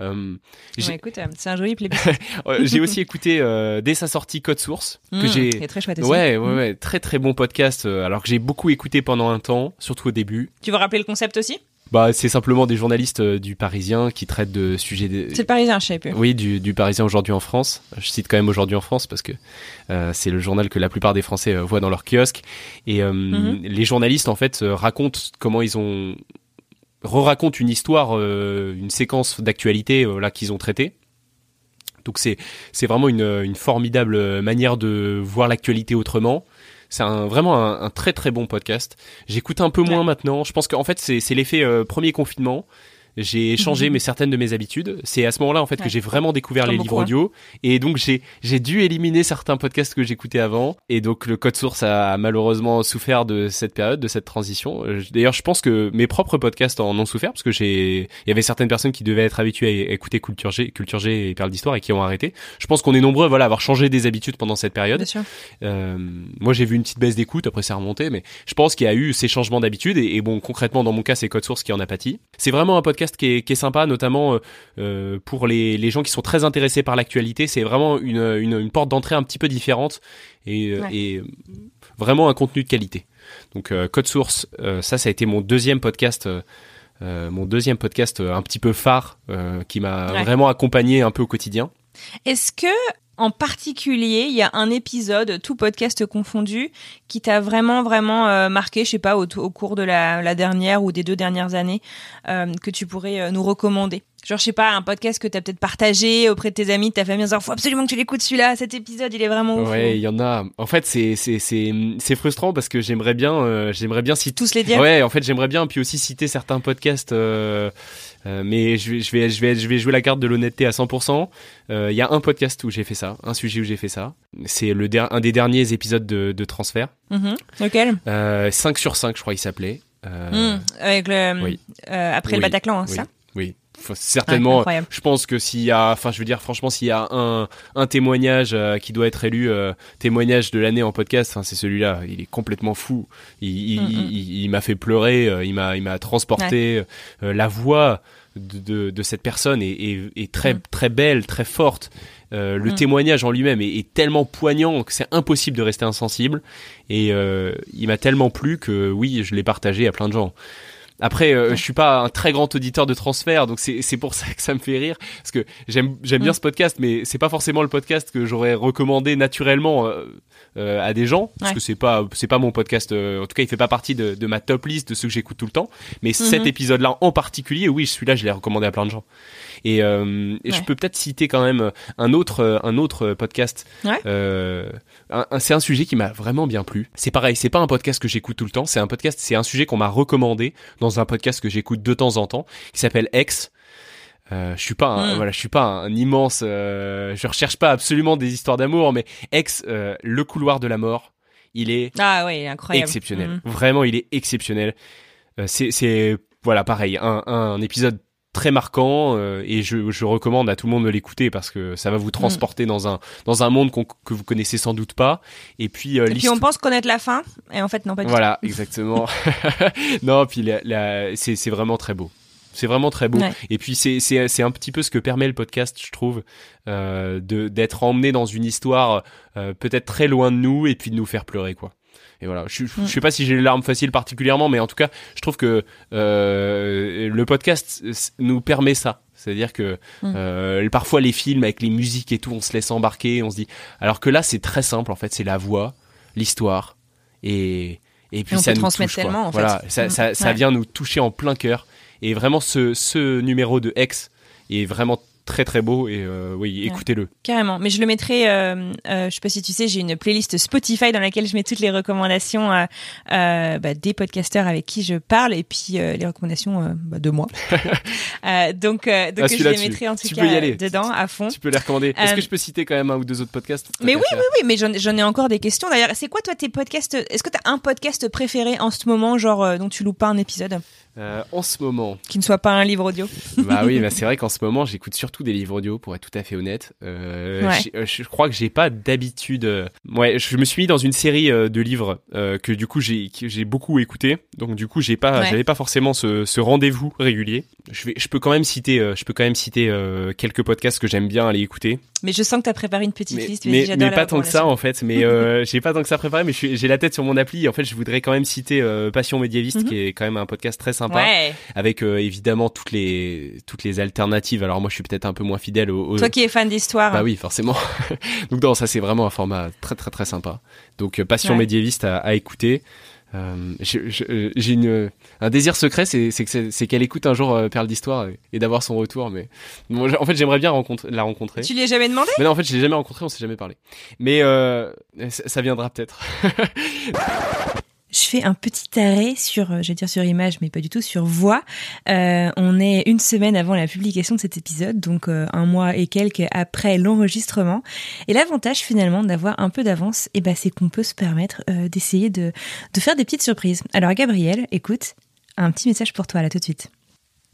[SPEAKER 3] Euh, j'ai-
[SPEAKER 2] Ouais, écoute, euh, c'est un joli plébiscite. [laughs]
[SPEAKER 3] j'ai aussi écouté euh, dès sa sortie Code Source que
[SPEAKER 2] Mmh,
[SPEAKER 3] j'ai
[SPEAKER 2] est très chouette aussi.
[SPEAKER 3] Ouais, ouais,
[SPEAKER 2] Mmh.
[SPEAKER 3] ouais, très très bon podcast. alors que j'ai beaucoup écouté pendant un temps, surtout au début.
[SPEAKER 2] Tu veux rappeler le concept aussi?
[SPEAKER 3] Bah, c'est simplement des journalistes euh, du Parisien qui traitent de sujets. de-
[SPEAKER 2] C'est le Parisien, je sais plus.
[SPEAKER 3] Oui, du, du Parisien aujourd'hui en France. Je cite quand même aujourd'hui en France parce que euh, c'est le journal que la plupart des Français euh, voient dans leur kiosque. Et
[SPEAKER 2] Mhm.
[SPEAKER 3] les journalistes en fait racontent comment ils ont re-racontent une histoire, euh, une séquence d'actualité euh, là qu'ils ont traité. Donc c'est c'est vraiment une, une formidable manière de voir l'actualité autrement. C'est un, vraiment un, un très très bon podcast. J'écoute un peu moins
[SPEAKER 2] Ouais.
[SPEAKER 3] maintenant. Je pense qu'en fait c'est c'est l'effet euh, premier confinement. J'ai changé mes certaines de mes habitudes. C'est à ce moment-là en fait que j'ai vraiment découvert
[SPEAKER 2] Comme
[SPEAKER 3] les
[SPEAKER 2] beaucoup,
[SPEAKER 3] livres audio et donc j'ai j'ai dû éliminer certains podcasts que j'écoutais avant et donc le code source a malheureusement souffert de cette période, de cette transition. Euh, D'ailleurs, je pense que mes propres podcasts en ont souffert parce que j'ai il y avait certaines personnes qui devaient être habituées à écouter Culture G, Culture G et Perles d'histoire et qui ont arrêté. Je pense qu'on est nombreux voilà à avoir changé des habitudes pendant cette période.
[SPEAKER 2] Bien sûr.
[SPEAKER 3] Euh, moi, j'ai vu une petite baisse d'écoute, après c'est remonté, mais je pense qu'il y a eu ces changements d'habitude. Et, et bon, concrètement, dans mon cas, c'est Code Source qui en a pâti. C'est vraiment un podcast qui est, qui est sympa, notamment euh, euh, pour les, les gens qui sont très intéressés par l'actualité. C'est vraiment une, une, une porte d'entrée un petit peu différente et, euh,
[SPEAKER 2] Ouais.
[SPEAKER 3] et vraiment un contenu de qualité. Donc, euh, Code Source, euh, ça, ça a été mon deuxième podcast. mon deuxième podcast un petit peu phare qui m'a
[SPEAKER 2] Ouais.
[SPEAKER 3] vraiment accompagné un peu au quotidien.
[SPEAKER 2] Est-ce que, en particulier, il y a un épisode, tout podcast confondu, qui t'a vraiment, vraiment euh, marqué, je sais pas, au, au cours de la, la dernière ou des deux dernières années, euh, que tu pourrais euh, nous recommander Genre, je sais pas, un podcast que t'as peut-être partagé auprès de tes amis, de ta famille, en disant, faut absolument que tu l'écoutes celui-là, cet épisode, il est vraiment ouf.
[SPEAKER 3] Ouais, il y en a. En fait, c'est c'est c'est c'est frustrant parce que j'aimerais bien euh, j'aimerais bien citer
[SPEAKER 2] Tous les dire.
[SPEAKER 3] Ouais, en fait, j'aimerais bien puis aussi citer certains podcasts euh, euh, mais je vais je vais je vais je vais jouer la carte de l'honnêteté à 100%. Euh, Il y a un podcast où j'ai fait ça, un sujet où j'ai fait ça. C'est le un des derniers épisodes de, de transfert.
[SPEAKER 2] Mhm. Lequel?
[SPEAKER 3] Euh, 5 sur 5, je crois il s'appelait. Euh.
[SPEAKER 2] Avec le,
[SPEAKER 3] oui.
[SPEAKER 2] euh, après
[SPEAKER 3] Oui.
[SPEAKER 2] le Bataclan, hein,
[SPEAKER 3] oui,
[SPEAKER 2] ça?
[SPEAKER 3] Oui. Certainement, je pense que s'il y a, enfin, je veux dire, franchement, s'il y a un, un témoignage euh, qui doit être élu euh, témoignage de l'année en podcast, c'est celui-là. Il est complètement fou. Il,
[SPEAKER 2] Mm, mm.
[SPEAKER 3] il- il m'a fait pleurer. euh, Il m'a, il m'a transporté. euh, la voix de, de, de cette personne est, est, est très, très belle, très forte. Euh, le témoignage en lui-même est, est tellement poignant que c'est impossible de rester insensible. Et euh, il m'a tellement plu que oui, je l'ai partagé à plein de gens. Après, euh, je suis pas un très grand auditeur de transfert, donc c'est pour [laughs] ça que ça me fait rire, parce que j'aime j'aime bien
[SPEAKER 2] Mm.
[SPEAKER 3] ce podcast, mais c'est pas forcément le podcast que j'aurais recommandé naturellement euh, euh, à des gens, parce
[SPEAKER 2] Ouais.
[SPEAKER 3] que c'est pas c'est pas mon podcast. euh, en tout cas, il fait pas partie de, de ma top list de ceux que j'écoute tout le temps. Mais cet
[SPEAKER 2] Mhm.
[SPEAKER 3] épisode-là en particulier, oui, celui-là, je l'ai recommandé à plein de gens. Et, je peux peut-être citer quand même un autre un autre podcast.
[SPEAKER 2] Ouais.
[SPEAKER 3] C'est un sujet qui m'a vraiment bien plu. C'est pareil, c'est pas un podcast que j'écoute tout le temps. C'est un podcast, c'est un sujet qu'on m'a recommandé dans un podcast que j'écoute de temps en temps, qui s'appelle Ex. Euh, je suis pas un,
[SPEAKER 2] Mm.
[SPEAKER 3] voilà, je suis pas un, immense, euh, je recherche pas absolument des histoires d'amour, mais Ex, euh, le couloir de la mort, il est
[SPEAKER 2] Ah ouais, il est incroyable.
[SPEAKER 3] exceptionnel.
[SPEAKER 2] Mhm.
[SPEAKER 3] Vraiment, il est exceptionnel. Euh, c'est, c'est, voilà, pareil, un, un épisode très marquant euh, et je, je recommande à tout le monde de l'écouter parce que ça va vous transporter dans un dans un monde que vous connaissez sans doute pas. Et puis, euh,
[SPEAKER 2] Et puis on pense connaître la fin, et en fait non pas du
[SPEAKER 3] voilà, exactement. [laughs] non, puis la, la- c'est c'est vraiment très beau. C'est vraiment très beau.
[SPEAKER 2] Ouais.
[SPEAKER 3] Et puis c'est c'est c'est un petit peu ce que permet le podcast, je trouve, euh, de d'être emmené dans une histoire euh, peut-être très loin de nous et puis de nous faire pleurer quoi. Et voilà, je, je,
[SPEAKER 2] Mm.
[SPEAKER 3] je sais pas si j'ai les larmes faciles particulièrement, mais en tout cas, je trouve que euh, le podcast euh, nous permet ça. C'est-à-dire que
[SPEAKER 2] Mm.
[SPEAKER 3] euh, parfois les films avec les musiques et tout, on se laisse embarquer, on se dit. Alors que là, c'est très simple en fait, c'est la voix, l'histoire et et puis
[SPEAKER 2] on
[SPEAKER 3] ça nous touche, quoi.
[SPEAKER 2] tellement, en fait.
[SPEAKER 3] Voilà, ça,
[SPEAKER 2] Mm.
[SPEAKER 3] ça, ça vient nous toucher en plein cœur. Et vraiment, ce, ce numéro de X est vraiment très très beau. Et euh, oui, écoutez-le.
[SPEAKER 2] Carrément, mais je le mettrai. Euh, euh, je sais pas si tu sais, j'ai une playlist Spotify dans laquelle je mets toutes les recommandations bah, des podcasteurs avec qui je parle et puis les recommandations bah, de moi. [laughs] donc, donc
[SPEAKER 3] Ah,
[SPEAKER 2] je les mettrai en tout
[SPEAKER 3] tu
[SPEAKER 2] cas
[SPEAKER 3] peux y aller.
[SPEAKER 2] dedans à fond.
[SPEAKER 3] Tu peux les recommander. Est-ce que je peux citer quand même un ou deux autres podcasts?
[SPEAKER 2] Mais oui, oui, oui, mais j'en ai encore des questions. D'ailleurs, c'est quoi toi tes podcasts? Est-ce que tu as un podcast préféré en ce moment, genre dont tu loupes pas un épisode?
[SPEAKER 3] Euh, en ce moment,
[SPEAKER 2] qui ne soit pas un livre audio
[SPEAKER 3] bah oui, bah [laughs] c'est vrai qu'en ce moment, j'écoute surtout des livres audio, pour être tout à fait honnête. Euh,
[SPEAKER 2] Ouais.
[SPEAKER 3] euh, Je crois que j'ai pas d'habitude. euh, Ouais, je me suis mis dans une série euh, de livres euh, que du coup j'ai beaucoup écouté. Donc du coup, j'ai pas,
[SPEAKER 2] Ouais.
[SPEAKER 3] j'avais pas forcément ce, ce rendez-vous régulier. Je vais, je peux quand même citer, je peux quand même citer quelques podcasts que j'aime bien aller écouter.
[SPEAKER 2] Mais je sens que tu as préparé une petite
[SPEAKER 3] mais,
[SPEAKER 2] liste.
[SPEAKER 3] Mais, mais
[SPEAKER 2] les
[SPEAKER 3] pas tant que ça en fait mais euh, [laughs] j'ai pas tant que ça préparé mais j'ai la tête sur mon appli en fait je voudrais quand même citer euh, Passion médiéviste
[SPEAKER 2] Mhm.
[SPEAKER 3] qui est quand même un podcast très sympa
[SPEAKER 2] Ouais.
[SPEAKER 3] avec euh, évidemment toutes les toutes les alternatives alors moi je suis peut-être un peu moins fidèle au, au-
[SPEAKER 2] Toi qui es fan d'histoire.
[SPEAKER 3] bah oui forcément [laughs] donc non ça c'est vraiment un format très très très sympa donc euh, Passion
[SPEAKER 2] Ouais.
[SPEAKER 3] médiéviste à, à écouter euh, euh, j'ai une un désir secret c'est c'est que c'est- c'est qu'elle écoute un jour euh, Perle d'histoire et, et d'avoir son retour mais bon, en fait j'aimerais bien la rencontrer
[SPEAKER 2] Tu lui as jamais demandé?
[SPEAKER 3] Mais non, en fait, je l'ai jamais rencontré, on s'est jamais parlé. Mais euh, ça, ça viendra peut-être. [laughs]
[SPEAKER 2] je fais un petit arrêt sur, euh, j'allais dire sur image, mais pas du tout, sur voix. Euh, on est une semaine avant la publication de cet épisode, donc euh, un mois et quelques après l'enregistrement. Et l'avantage finalement d'avoir un peu d'avance, eh ben, c'est qu'on peut se permettre d'essayer de, de faire des petites surprises. Alors Gabriel, écoute, un petit message pour toi là tout de suite.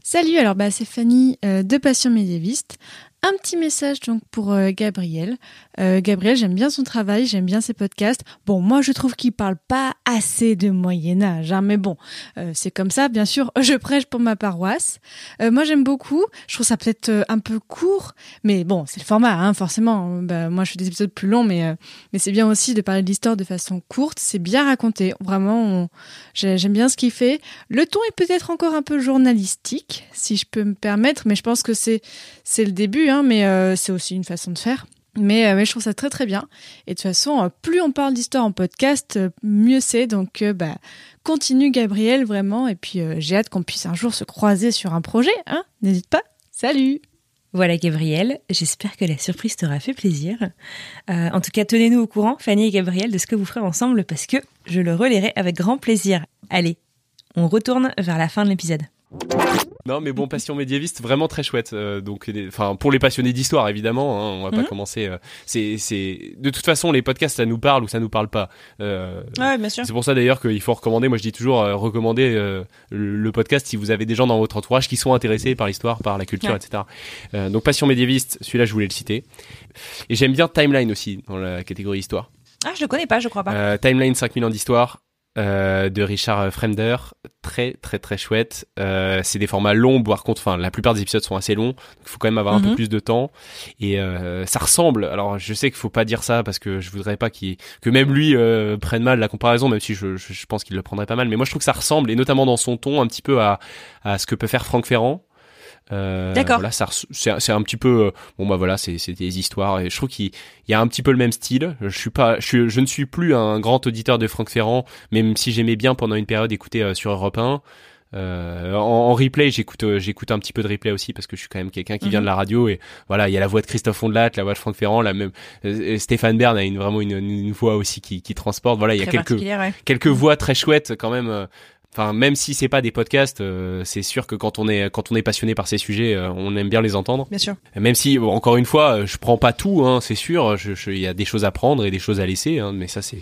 [SPEAKER 4] Salut, alors bah, c'est Fanny de Passion médiéviste. Un petit message donc pour euh, Gabriel. Euh, Gabriel, j'aime bien son travail, j'aime bien ses podcasts. Bon, moi je trouve qu'il parle pas assez de Moyen Âge, hein, mais bon, euh, c'est comme ça. Bien sûr, [laughs] je prêche pour ma paroisse. moi j'aime beaucoup. Je trouve ça peut-être un peu court, mais bon, c'est le format, hein, forcément. Bah, moi je fais des épisodes plus longs, mais mais c'est bien aussi de parler de l'histoire de façon courte. C'est bien raconté. Vraiment, j'aime bien ce qu'il fait. Le ton est peut-être encore un peu journalistique, si je peux me permettre, mais je pense que c'est c'est le début. Hein, mais euh, c'est aussi une façon de faire. Mais, euh, mais, je trouve ça très très bien. Et de toute façon, euh, plus on parle d'histoire en podcast, mieux c'est. Donc, bah, continue Gabriel vraiment. Et puis, j'ai hâte qu'on puisse un jour se croiser sur un projet. Hein N'hésite pas. Salut
[SPEAKER 2] voilà Gabriel, j'espère que la surprise t'aura fait plaisir. en tout cas, tenez-nous au courant, Fanny et Gabriel, de ce que vous ferez ensemble parce que je le relayerai avec grand plaisir. Allez, on retourne vers la fin de l'épisode.
[SPEAKER 3] Non, mais bon, passion médiéviste, vraiment très chouette. Euh, donc, enfin, pour les passionnés d'histoire, évidemment, hein, on va pas mhm. commencer. Euh, c'est, c'est, de toute façon, les podcasts, ça nous parle ou ça nous parle pas.
[SPEAKER 2] Euh, ouais, bien sûr.
[SPEAKER 3] C'est pour ça d'ailleurs qu'il faut recommander. Moi, je dis toujours recommander le podcast si vous avez des gens dans votre entourage qui sont intéressés par l'histoire, par la culture, etc. donc, passion médiéviste, celui-là, je voulais le citer. Et j'aime bien Timeline aussi dans la catégorie histoire.
[SPEAKER 2] Ah, je le connais pas, je crois pas.
[SPEAKER 3] Timeline 5000 ans d'histoire. Euh, de Richard Fremder, très très très chouette. Euh, c'est des formats longs, par contre, enfin la plupart des épisodes sont assez longs, il faut quand même avoir un peu mhm. plus de temps. Et euh, ça ressemble. Alors je sais qu'il faut pas dire ça parce que je voudrais pas qu'il que même lui euh, prenne mal la comparaison, même si je, je, je pense qu'il le prendrait pas mal. Mais moi je trouve que ça ressemble et notamment dans son ton un petit peu à à ce que peut faire Franck Ferrand.
[SPEAKER 2] Euh, D'accord.
[SPEAKER 3] Voilà, c'est un petit peu euh, bon bah voilà, c'est des histoires et je trouve qu'il y a un petit peu le même style. Je suis pas, je, je ne suis plus un grand auditeur de Franck Ferrand, même si j'aimais bien pendant une période écouter euh, sur Europe 1. Euh, en, replay, j'écoute euh, j'écoute un petit peu de replay aussi parce que je suis quand même quelqu'un qui vient de la radio et voilà, il y a la voix de Christophe Ondelat, la voix de Franck Ferrand, la même Stéphane Bern a une vraiment une, une, voix aussi qui, qui transporte. Voilà, il y a quelques quelques voix très chouettes quand même Enfin, même si c'est pas des podcasts, euh, c'est sûr que quand on est quand on est passionné par ces sujets, euh, on aime bien les entendre.
[SPEAKER 2] Bien sûr.
[SPEAKER 3] Même si, encore une fois, je prends pas tout, hein, c'est sûr. Il y a des choses à prendre et des choses à laisser, hein, mais ça c'est euh,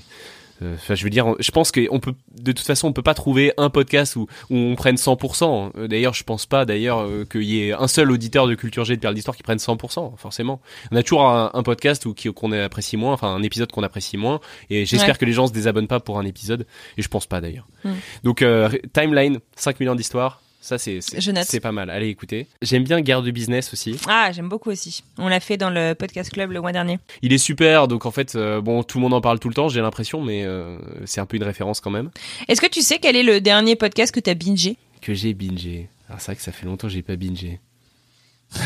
[SPEAKER 3] enfin, je veux dire, je pense qu'on peut, de toute façon, on peut pas trouver un podcast où, où on prenne 100%. Euh, d'ailleurs, je pense pas, d'ailleurs, euh, qu'il y ait un seul auditeur de Culture G de Perle d'Histoire qui prenne 100%, forcément. On a toujours un, un podcast où, qu'on apprécie moins, enfin, un épisode qu'on apprécie moins. Et j'espère que les gens se désabonnent pas pour un épisode. Et je pense pas, d'ailleurs. Hmm. Donc, Timeline, 5 millions d'histoires ça, c'est c'est pas mal. Allez écoutez. J'aime bien Guerre de business aussi.
[SPEAKER 2] Ah, j'aime beaucoup aussi. On l'a fait dans le podcast club le mois dernier.
[SPEAKER 3] Il est super. Donc en fait, euh, bon, tout le monde en parle tout le temps, j'ai l'impression, mais euh, c'est un peu une référence quand même.
[SPEAKER 2] Est-ce que tu sais quel est le dernier podcast que t'as bingé?
[SPEAKER 3] Que j'ai bingé. Alors c'est vrai que ça fait longtemps que j'ai pas bingé. [laughs]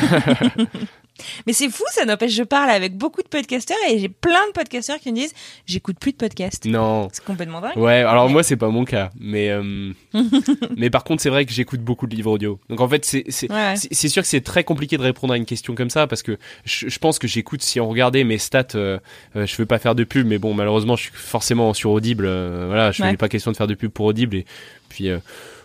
[SPEAKER 2] Mais c'est fou, ça n'empêche, je parle avec beaucoup de podcasteurs et j'ai plein de podcasteurs qui me disent j'écoute plus de podcasts.
[SPEAKER 3] Non.
[SPEAKER 2] C'est complètement dingue.
[SPEAKER 3] Ouais, alors moi c'est pas mon cas, mais euh, [laughs] mais par contre c'est vrai que j'écoute beaucoup de livres audio. Donc en fait c'est c'est sûr que c'est très compliqué de répondre à une question comme ça parce que je, pense que j'écoute si on regardait mes stats, euh, euh, je veux pas faire de pub, mais bon malheureusement je suis forcément sur Audible, voilà, je n'ai pas question de faire de pub pour Audible et puis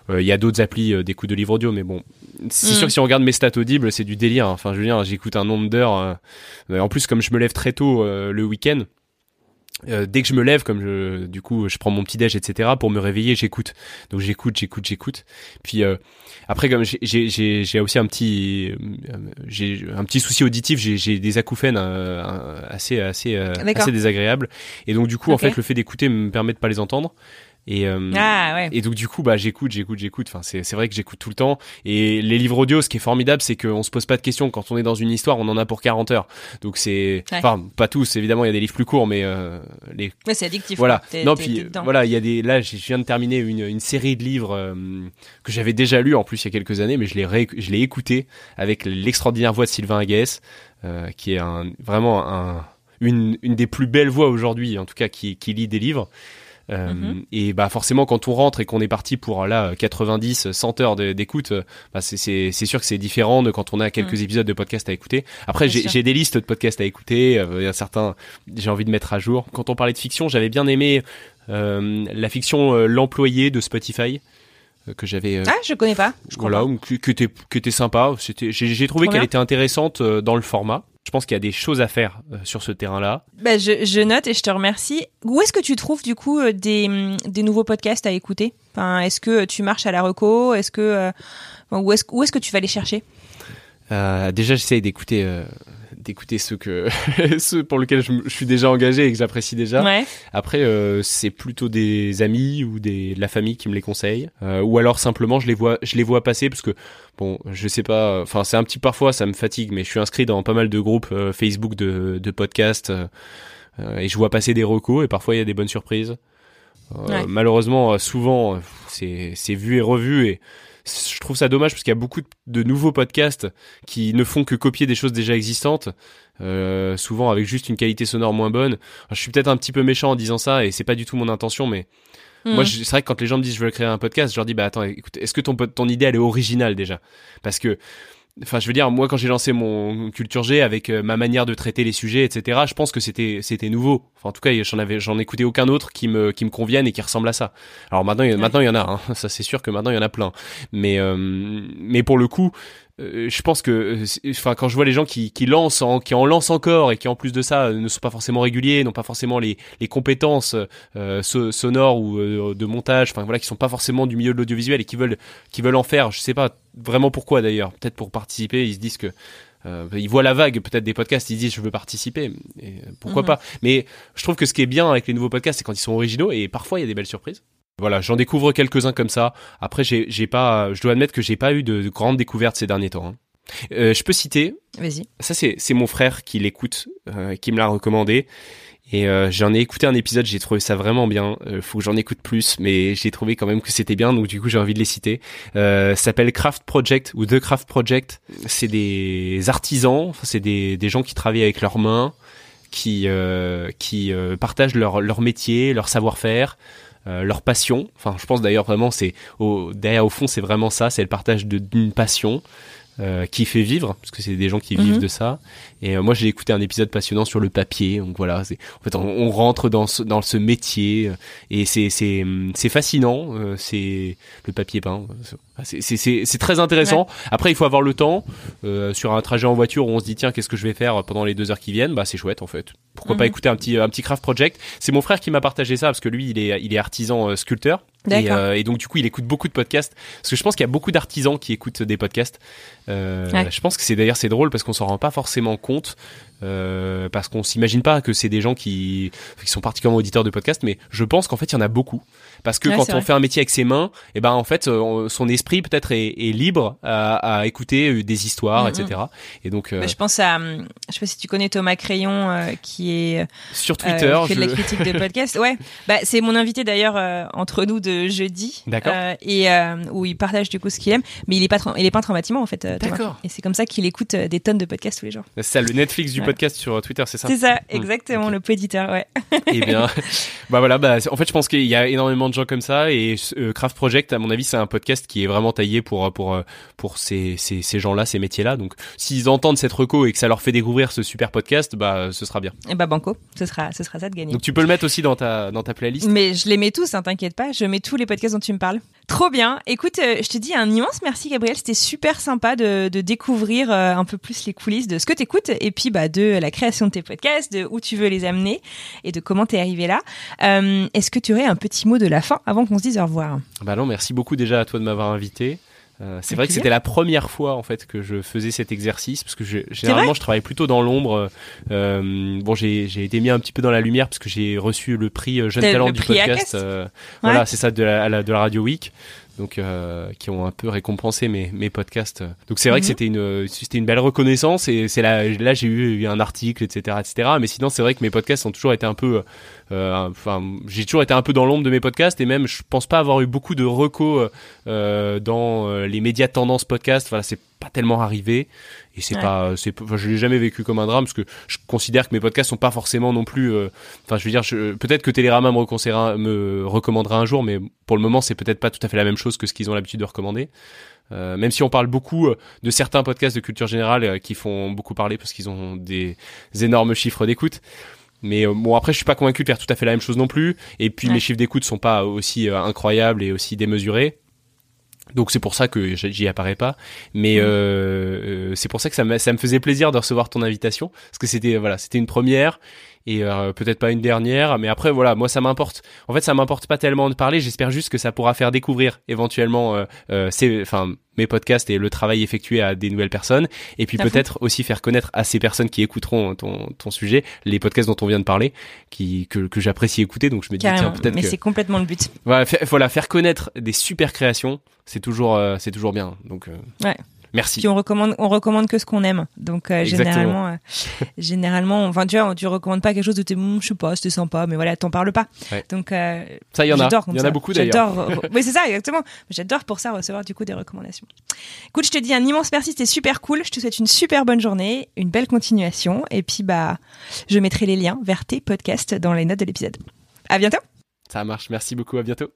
[SPEAKER 3] il y a d'autres applis d'écoute de livres audio, mais bon, c'est sûr mm. que si on regarde mes stats audibles, c'est du délire. Enfin, je veux dire, j'écoute un nombre d'heures. Euh, en plus, comme je me lève très tôt euh, le week-end, euh, dès que je me lève, comme je, du coup, je prends mon petit déj, etc. Pour me réveiller, j'écoute. Donc j'écoute, j'écoute, j'écoute. Puis après, comme j'ai aussi un petit, j'ai un petit souci auditif, j'ai des acouphènes assez, assez, assez désagréables. Et donc du coup, en fait, le fait d'écouter me permet de pas les entendre. Et, euh,
[SPEAKER 2] ah,
[SPEAKER 3] et donc du coup, bah j'écoute, j'écoute, j'écoute. Enfin, c'est c'est vrai que j'écoute tout le temps. Et les livres audio, ce qui est formidable, c'est qu'on se pose pas de questions quand on est dans une histoire. On en a pour 40 heures. Donc c'est, enfin pas tous. Évidemment, il y a des livres plus courts, mais euh, les.
[SPEAKER 2] Mais c'est addictif.
[SPEAKER 3] Voilà. non, puis voilà, il y a des. Là, je viens de terminer une une série de livres euh, que j'avais déjà lu en plus il y a quelques années, mais je l'ai je l'ai écouté avec l'extraordinaire voix de Sylvain Aguès, euh, qui est un vraiment un une, une des plus belles voix aujourd'hui, en tout cas, qui, qui lit des livres. Euh, mhm. Et bah forcément, quand on rentre et qu'on est parti pour là 90, 100 heures d'écoute, bah, c'est sûr que c'est différent de quand on a quelques mhm. épisodes de podcast à écouter. Après, j'ai des listes de podcasts à écouter. Euh, il y a certains, j'ai envie de mettre à jour. Quand on parlait de fiction, j'avais bien aimé la fiction L'employé de Spotify que j'avais
[SPEAKER 2] ah je connais pas je
[SPEAKER 3] voilà
[SPEAKER 2] pas.
[SPEAKER 3] qui, qui était qui était sympa c'était j'ai trouvé qu'elle était intéressante dans le format je pense qu'il y a des choses à faire sur ce terrain-là.
[SPEAKER 2] Bah, je, je, note et je te remercie. Où est-ce que tu trouves du coup des, des nouveaux podcasts à écouter? Enfin, Est-ce que tu marches à la reco? Est-ce que où est-ce où est-ce que tu vas les chercher?
[SPEAKER 3] Euh, Déjà, j'essaye d'écouter d'écouter ceux que [laughs] ceux pour lesquels je, suis déjà engagé et que j'apprécie déjà.
[SPEAKER 2] Ouais.
[SPEAKER 3] Après, euh, c'est plutôt des amis ou des de la famille qui me les conseillent, euh, ou alors simplement je les vois je les vois passer parce que bon, je sais pas, enfin c'est un petit parfois ça me fatigue, mais je suis inscrit dans pas mal de groupes euh, Facebook de de podcasts et je vois passer des recos et parfois il y a des bonnes surprises.
[SPEAKER 2] Ouais.
[SPEAKER 3] Malheureusement, souvent c'est c'est vu et revu et je trouve ça dommage parce qu'il y a beaucoup de nouveaux podcasts qui ne font que copier des choses déjà existantes, euh, souvent avec juste une qualité sonore moins bonne. je suis peut-être un petit peu méchant en disant ça et c'est pas du tout mon intention, mais
[SPEAKER 2] Mhm.
[SPEAKER 3] moi c'est vrai que quand les gens me disent je veux créer un podcast, je leur dis bah attends, écoute, est-ce que ton ton idée elle est originale déjà? Parce que Enfin, je veux dire, moi, quand j'ai lancé mon Culture G avec euh, ma manière de traiter les sujets, etc., je pense que c'était c'était nouveau. Enfin, en tout cas, j'en avais j'en écoutais aucun autre qui me qui me convienne et qui ressemble à ça. Alors maintenant, il, maintenant il y en a. Hein. Ça, c'est sûr que maintenant il y en a plein. Mais euh, mais pour le coup, euh, je pense que, enfin, quand je vois les gens qui, qui lancent, en, qui en lancent encore et qui en plus de ça ne sont pas forcément réguliers, n'ont pas forcément les, les compétences euh, sonores ou euh, de montage, enfin voilà, qui sont pas forcément du milieu de l'audiovisuel et qui veulent, qui veulent en faire, je sais pas vraiment pourquoi d'ailleurs, peut-être pour participer, ils se disent que euh, ils voient la vague peut-être des podcasts, ils disent je veux participer, et pourquoi
[SPEAKER 2] Mhm.
[SPEAKER 3] pas. Mais je trouve que ce qui est bien avec les nouveaux podcasts, c'est quand ils sont originaux et parfois il y a des belles surprises. Voilà, j'en découvre quelques-uns comme ça. Après, j'ai, pas, je dois admettre que j'ai pas eu de, de grandes découvertes ces derniers temps. hein. Euh, je peux citer,
[SPEAKER 2] Vas-y.
[SPEAKER 3] ça c'est, c'est mon frère qui l'écoute, euh, qui me l'a recommandé. Et euh, j'en ai écouté un épisode, j'ai trouvé ça vraiment bien. Faut que j'en écoute plus, mais j'ai trouvé quand même que c'était bien, donc du coup j'ai envie de les citer. Euh, ça s'appelle Craft Project ou The Craft Project. C'est des artisans, c'est des, des gens qui travaillent avec leurs mains, qui qui partagent leur leur métier, leur savoir-faire. Euh, leur passion, enfin je pense d'ailleurs vraiment c'est au, derrière au fond c'est vraiment ça, c'est le partage d'une passion euh, qui fait vivre, parce que c'est des gens qui
[SPEAKER 2] Mhm.
[SPEAKER 3] vivent de ça. Et euh, moi, j'ai écouté un épisode passionnant sur le papier. Donc voilà, c'est en fait on, on rentre dans ce, dans ce métier euh, et c'est c'est hum, c'est fascinant. euh, c'est le papier peint. C'est c'est c'est c'est très intéressant. Après, il faut avoir le temps. Euh, sur un trajet en voiture où on se dit tiens, qu'est-ce que je vais faire pendant les deux heures qui viennent? Bah c'est chouette en fait. Pourquoi pas
[SPEAKER 2] Mhm.
[SPEAKER 3] écouter un petit un petit craft project? C'est mon frère qui m'a partagé ça parce que lui, il est il est artisan sculpteur. Et, euh, et donc du coup, il écoute beaucoup de podcasts parce que je pense qu'il y a beaucoup d'artisans qui écoutent des podcasts. Euh,
[SPEAKER 2] Ouais.
[SPEAKER 3] Je pense que c'est d'ailleurs c'est drôle parce qu'on s'en rend pas forcément compte euh, parce qu'on s'imagine pas que c'est des gens qui qui sont particulièrement auditeurs de podcasts, mais je pense qu'en fait il y en a beaucoup parce que
[SPEAKER 2] Ouais,
[SPEAKER 3] quand on
[SPEAKER 2] vrai.
[SPEAKER 3] fait un métier avec ses mains, et ben en fait euh, son esprit peut-être est, est libre à, à écouter euh, des histoires,
[SPEAKER 2] Mhm.
[SPEAKER 3] etc. Et donc euh,
[SPEAKER 2] je pense à, hum, je sais pas si tu connais Thomas Crayon, euh, qui est
[SPEAKER 3] sur Twitter,
[SPEAKER 2] qui fait de la
[SPEAKER 3] je-
[SPEAKER 2] critique de podcast. Ouais, bah c'est mon invité d'ailleurs entre nous de jeudi.
[SPEAKER 3] D'accord.
[SPEAKER 2] Et où il partage du coup ce qu'il aime, mais il est pas, tra- il est peintre en bâtiment en fait.
[SPEAKER 3] D'accord.
[SPEAKER 2] Et c'est comme ça qu'il écoute des tonnes de podcasts tous les jours.
[SPEAKER 3] c'est ça le Netflix du
[SPEAKER 2] Ouais.
[SPEAKER 3] Podcast sur Twitter, c'est ça
[SPEAKER 2] C'est ça, exactement,
[SPEAKER 3] Ok.
[SPEAKER 2] le péditeur, ouais.
[SPEAKER 3] Eh [laughs] bien, bah voilà, bah en fait, je pense qu'il y a énormément de gens comme ça et euh, Craft Project, à mon avis, c'est un podcast qui est vraiment taillé pour pour euh, pour ces ces, ces gens-là, ces métiers-là. Donc, s'ils entendent cette reco et que ça leur fait découvrir ce super podcast, bah ce sera bien.
[SPEAKER 2] Et bah banco, ce sera, ce sera ça de gagner.
[SPEAKER 3] Donc, tu peux le mettre aussi dans ta dans ta playlist.
[SPEAKER 2] Mais je les mets tous, hein, t'inquiète pas. Je mets tous les podcasts dont tu me parles. Trop bien. Écoute, euh, je te dis un immense merci, Gabriel. C'était super sympa de, découvrir euh, un peu plus les coulisses de ce que t'écoutes et puis bah, de la création de tes podcasts, de où tu veux les amener et de comment t'es arrivé là. Euh, Est-ce que tu aurais un petit mot de la fin avant qu'on se dise au revoir?
[SPEAKER 3] Bah non, merci beaucoup déjà à toi de m'avoir invité. Euh, c'est vrai que c'était la première fois en fait que je faisais cet exercice parce que je, généralement je travaille plutôt dans l'ombre. Euh, bon, j'ai été mis un petit peu dans la lumière parce que j'ai reçu le prix euh, Jeune Talent
[SPEAKER 2] le
[SPEAKER 3] du podcast. Euh, Voilà, c'est ça de la- de la Radio Week. Donc, euh, qui ont un peu récompensé mes, mes podcasts. Donc, c'est vrai que
[SPEAKER 2] Mhm.
[SPEAKER 3] c'était une, c'était une belle reconnaissance et c'est là, là, j'ai eu, eu un article, etc., etc. Mais sinon, c'est vrai que mes podcasts ont toujours été un peu, euh, enfin, j'ai toujours été un peu dans l'ombre de mes podcasts et même, je pense pas avoir eu beaucoup de recos euh, dans les médias tendance podcast. Voilà, c'est pas tellement arrivé et c'est
[SPEAKER 2] Ouais.
[SPEAKER 3] pas, c'est, enfin, je l'ai jamais vécu comme un drame parce que je considère que mes podcasts sont pas forcément non plus. euh, Enfin, je veux dire, peut-être que Télérama me, recommandera un jour, mais pour le moment, c'est peut-être pas tout à fait la même chose que ce qu'ils ont l'habitude de recommander. Euh, même si on parle beaucoup euh, de certains podcasts de culture générale euh, qui font beaucoup parler parce qu'ils ont des énormes chiffres d'écoute. Mais euh, bon, après, je suis pas convaincu de faire tout à fait la même chose non plus. Et puis,
[SPEAKER 2] Ouais.
[SPEAKER 3] mes chiffres d'écoute sont pas aussi euh, incroyables et aussi démesurés. Donc c'est pour ça que j'y apparais pas, mais
[SPEAKER 2] Mhm.
[SPEAKER 3] euh, euh, c'est pour ça que ça me, ça me faisait plaisir de recevoir ton invitation, parce que c'était voilà, c'était une première et euh, peut-être pas une dernière, mais après voilà, moi ça m'importe. En fait, ça m'importe pas tellement de parler. J'espère juste que ça pourra faire découvrir éventuellement, euh, euh, enfin mes podcasts et le travail effectué à des nouvelles personnes, et puis peut-être aussi faire connaître à ces personnes qui écouteront ton, ton sujet les podcasts dont on vient de parler, qui que, que j'apprécie écouter. Donc je me dis tiens
[SPEAKER 2] Carrément.
[SPEAKER 3] peut-être
[SPEAKER 2] Mais
[SPEAKER 3] que
[SPEAKER 2] c'est complètement le but.
[SPEAKER 3] voilà, faire connaître des super créations, c'est toujours, euh, c'est toujours bien. Donc, euh,
[SPEAKER 2] Ouais.
[SPEAKER 3] merci.
[SPEAKER 2] Puis on recommande, on recommande que ce qu'on aime. Donc euh, généralement, euh, [laughs] généralement, enfin tu vois, tu recommandes pas quelque chose de t'es, je sais pas, c'était sympa, mais voilà, t'en parles pas.
[SPEAKER 3] Ouais.
[SPEAKER 2] Donc euh,
[SPEAKER 3] Ça, il y en a. Il y en a beaucoup d'ailleurs.
[SPEAKER 2] J'adore. [laughs] oui, c'est ça, exactement. J'adore pour ça recevoir du coup des recommandations. Écoute, je te dis un immense merci, c'était super cool. Je te souhaite une super bonne journée, une belle continuation, et puis bah, je mettrai les liens vers tes podcasts dans les notes de l'épisode. À bientôt.
[SPEAKER 3] Ça marche. Merci beaucoup. À bientôt.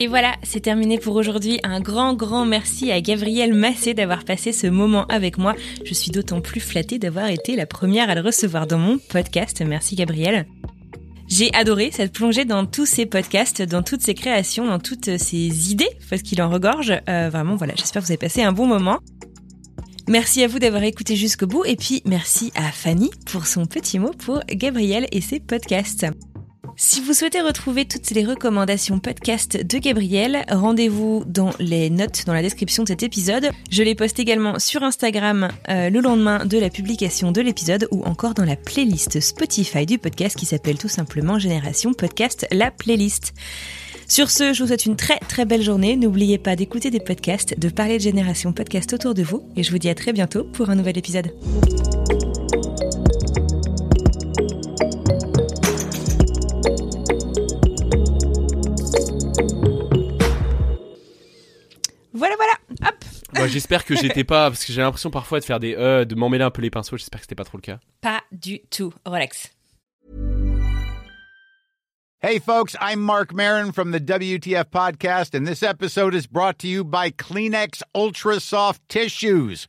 [SPEAKER 2] Et voilà, c'est terminé pour aujourd'hui. Un grand, grand merci à Gabrielle Massé d'avoir passé ce moment avec moi. Je suis d'autant plus flattée d'avoir été la première à le recevoir dans mon podcast. Merci Gabrielle. J'ai adoré cette plongée dans tous ces podcasts, dans toutes ces créations, dans toutes ces idées, parce qu'il en regorge. Euh, vraiment, voilà, j'espère que vous avez passé un bon moment. Merci à vous d'avoir écouté jusqu'au bout, et puis merci à Fanny pour son petit mot pour Gabrielle et ses podcasts. Si vous souhaitez retrouver toutes les recommandations podcast de Gabriel, rendez-vous dans les notes dans la description de cet épisode. Je les poste également sur Instagram euh, le lendemain de la publication de l'épisode ou encore dans la playlist Spotify du podcast qui s'appelle tout simplement Génération Podcast, la playlist. Sur ce, je vous souhaite une très très belle journée. N'oubliez pas d'écouter des podcasts, de parler de Génération Podcast autour de vous et je vous dis à très bientôt pour un nouvel épisode. Voilà, voilà, hop
[SPEAKER 3] Bah, [laughs] j'espère que j'étais pas, parce que j'ai l'impression parfois de faire des euh, de m'emmêler un peu les pinceaux. J'espère que c'était pas trop le cas.
[SPEAKER 2] Pas du tout, relax.
[SPEAKER 5] Hey, folks, I'm Mark Marin from the WTF Podcast, and this episode is brought to you by Kleenex Ultra Soft Tissues,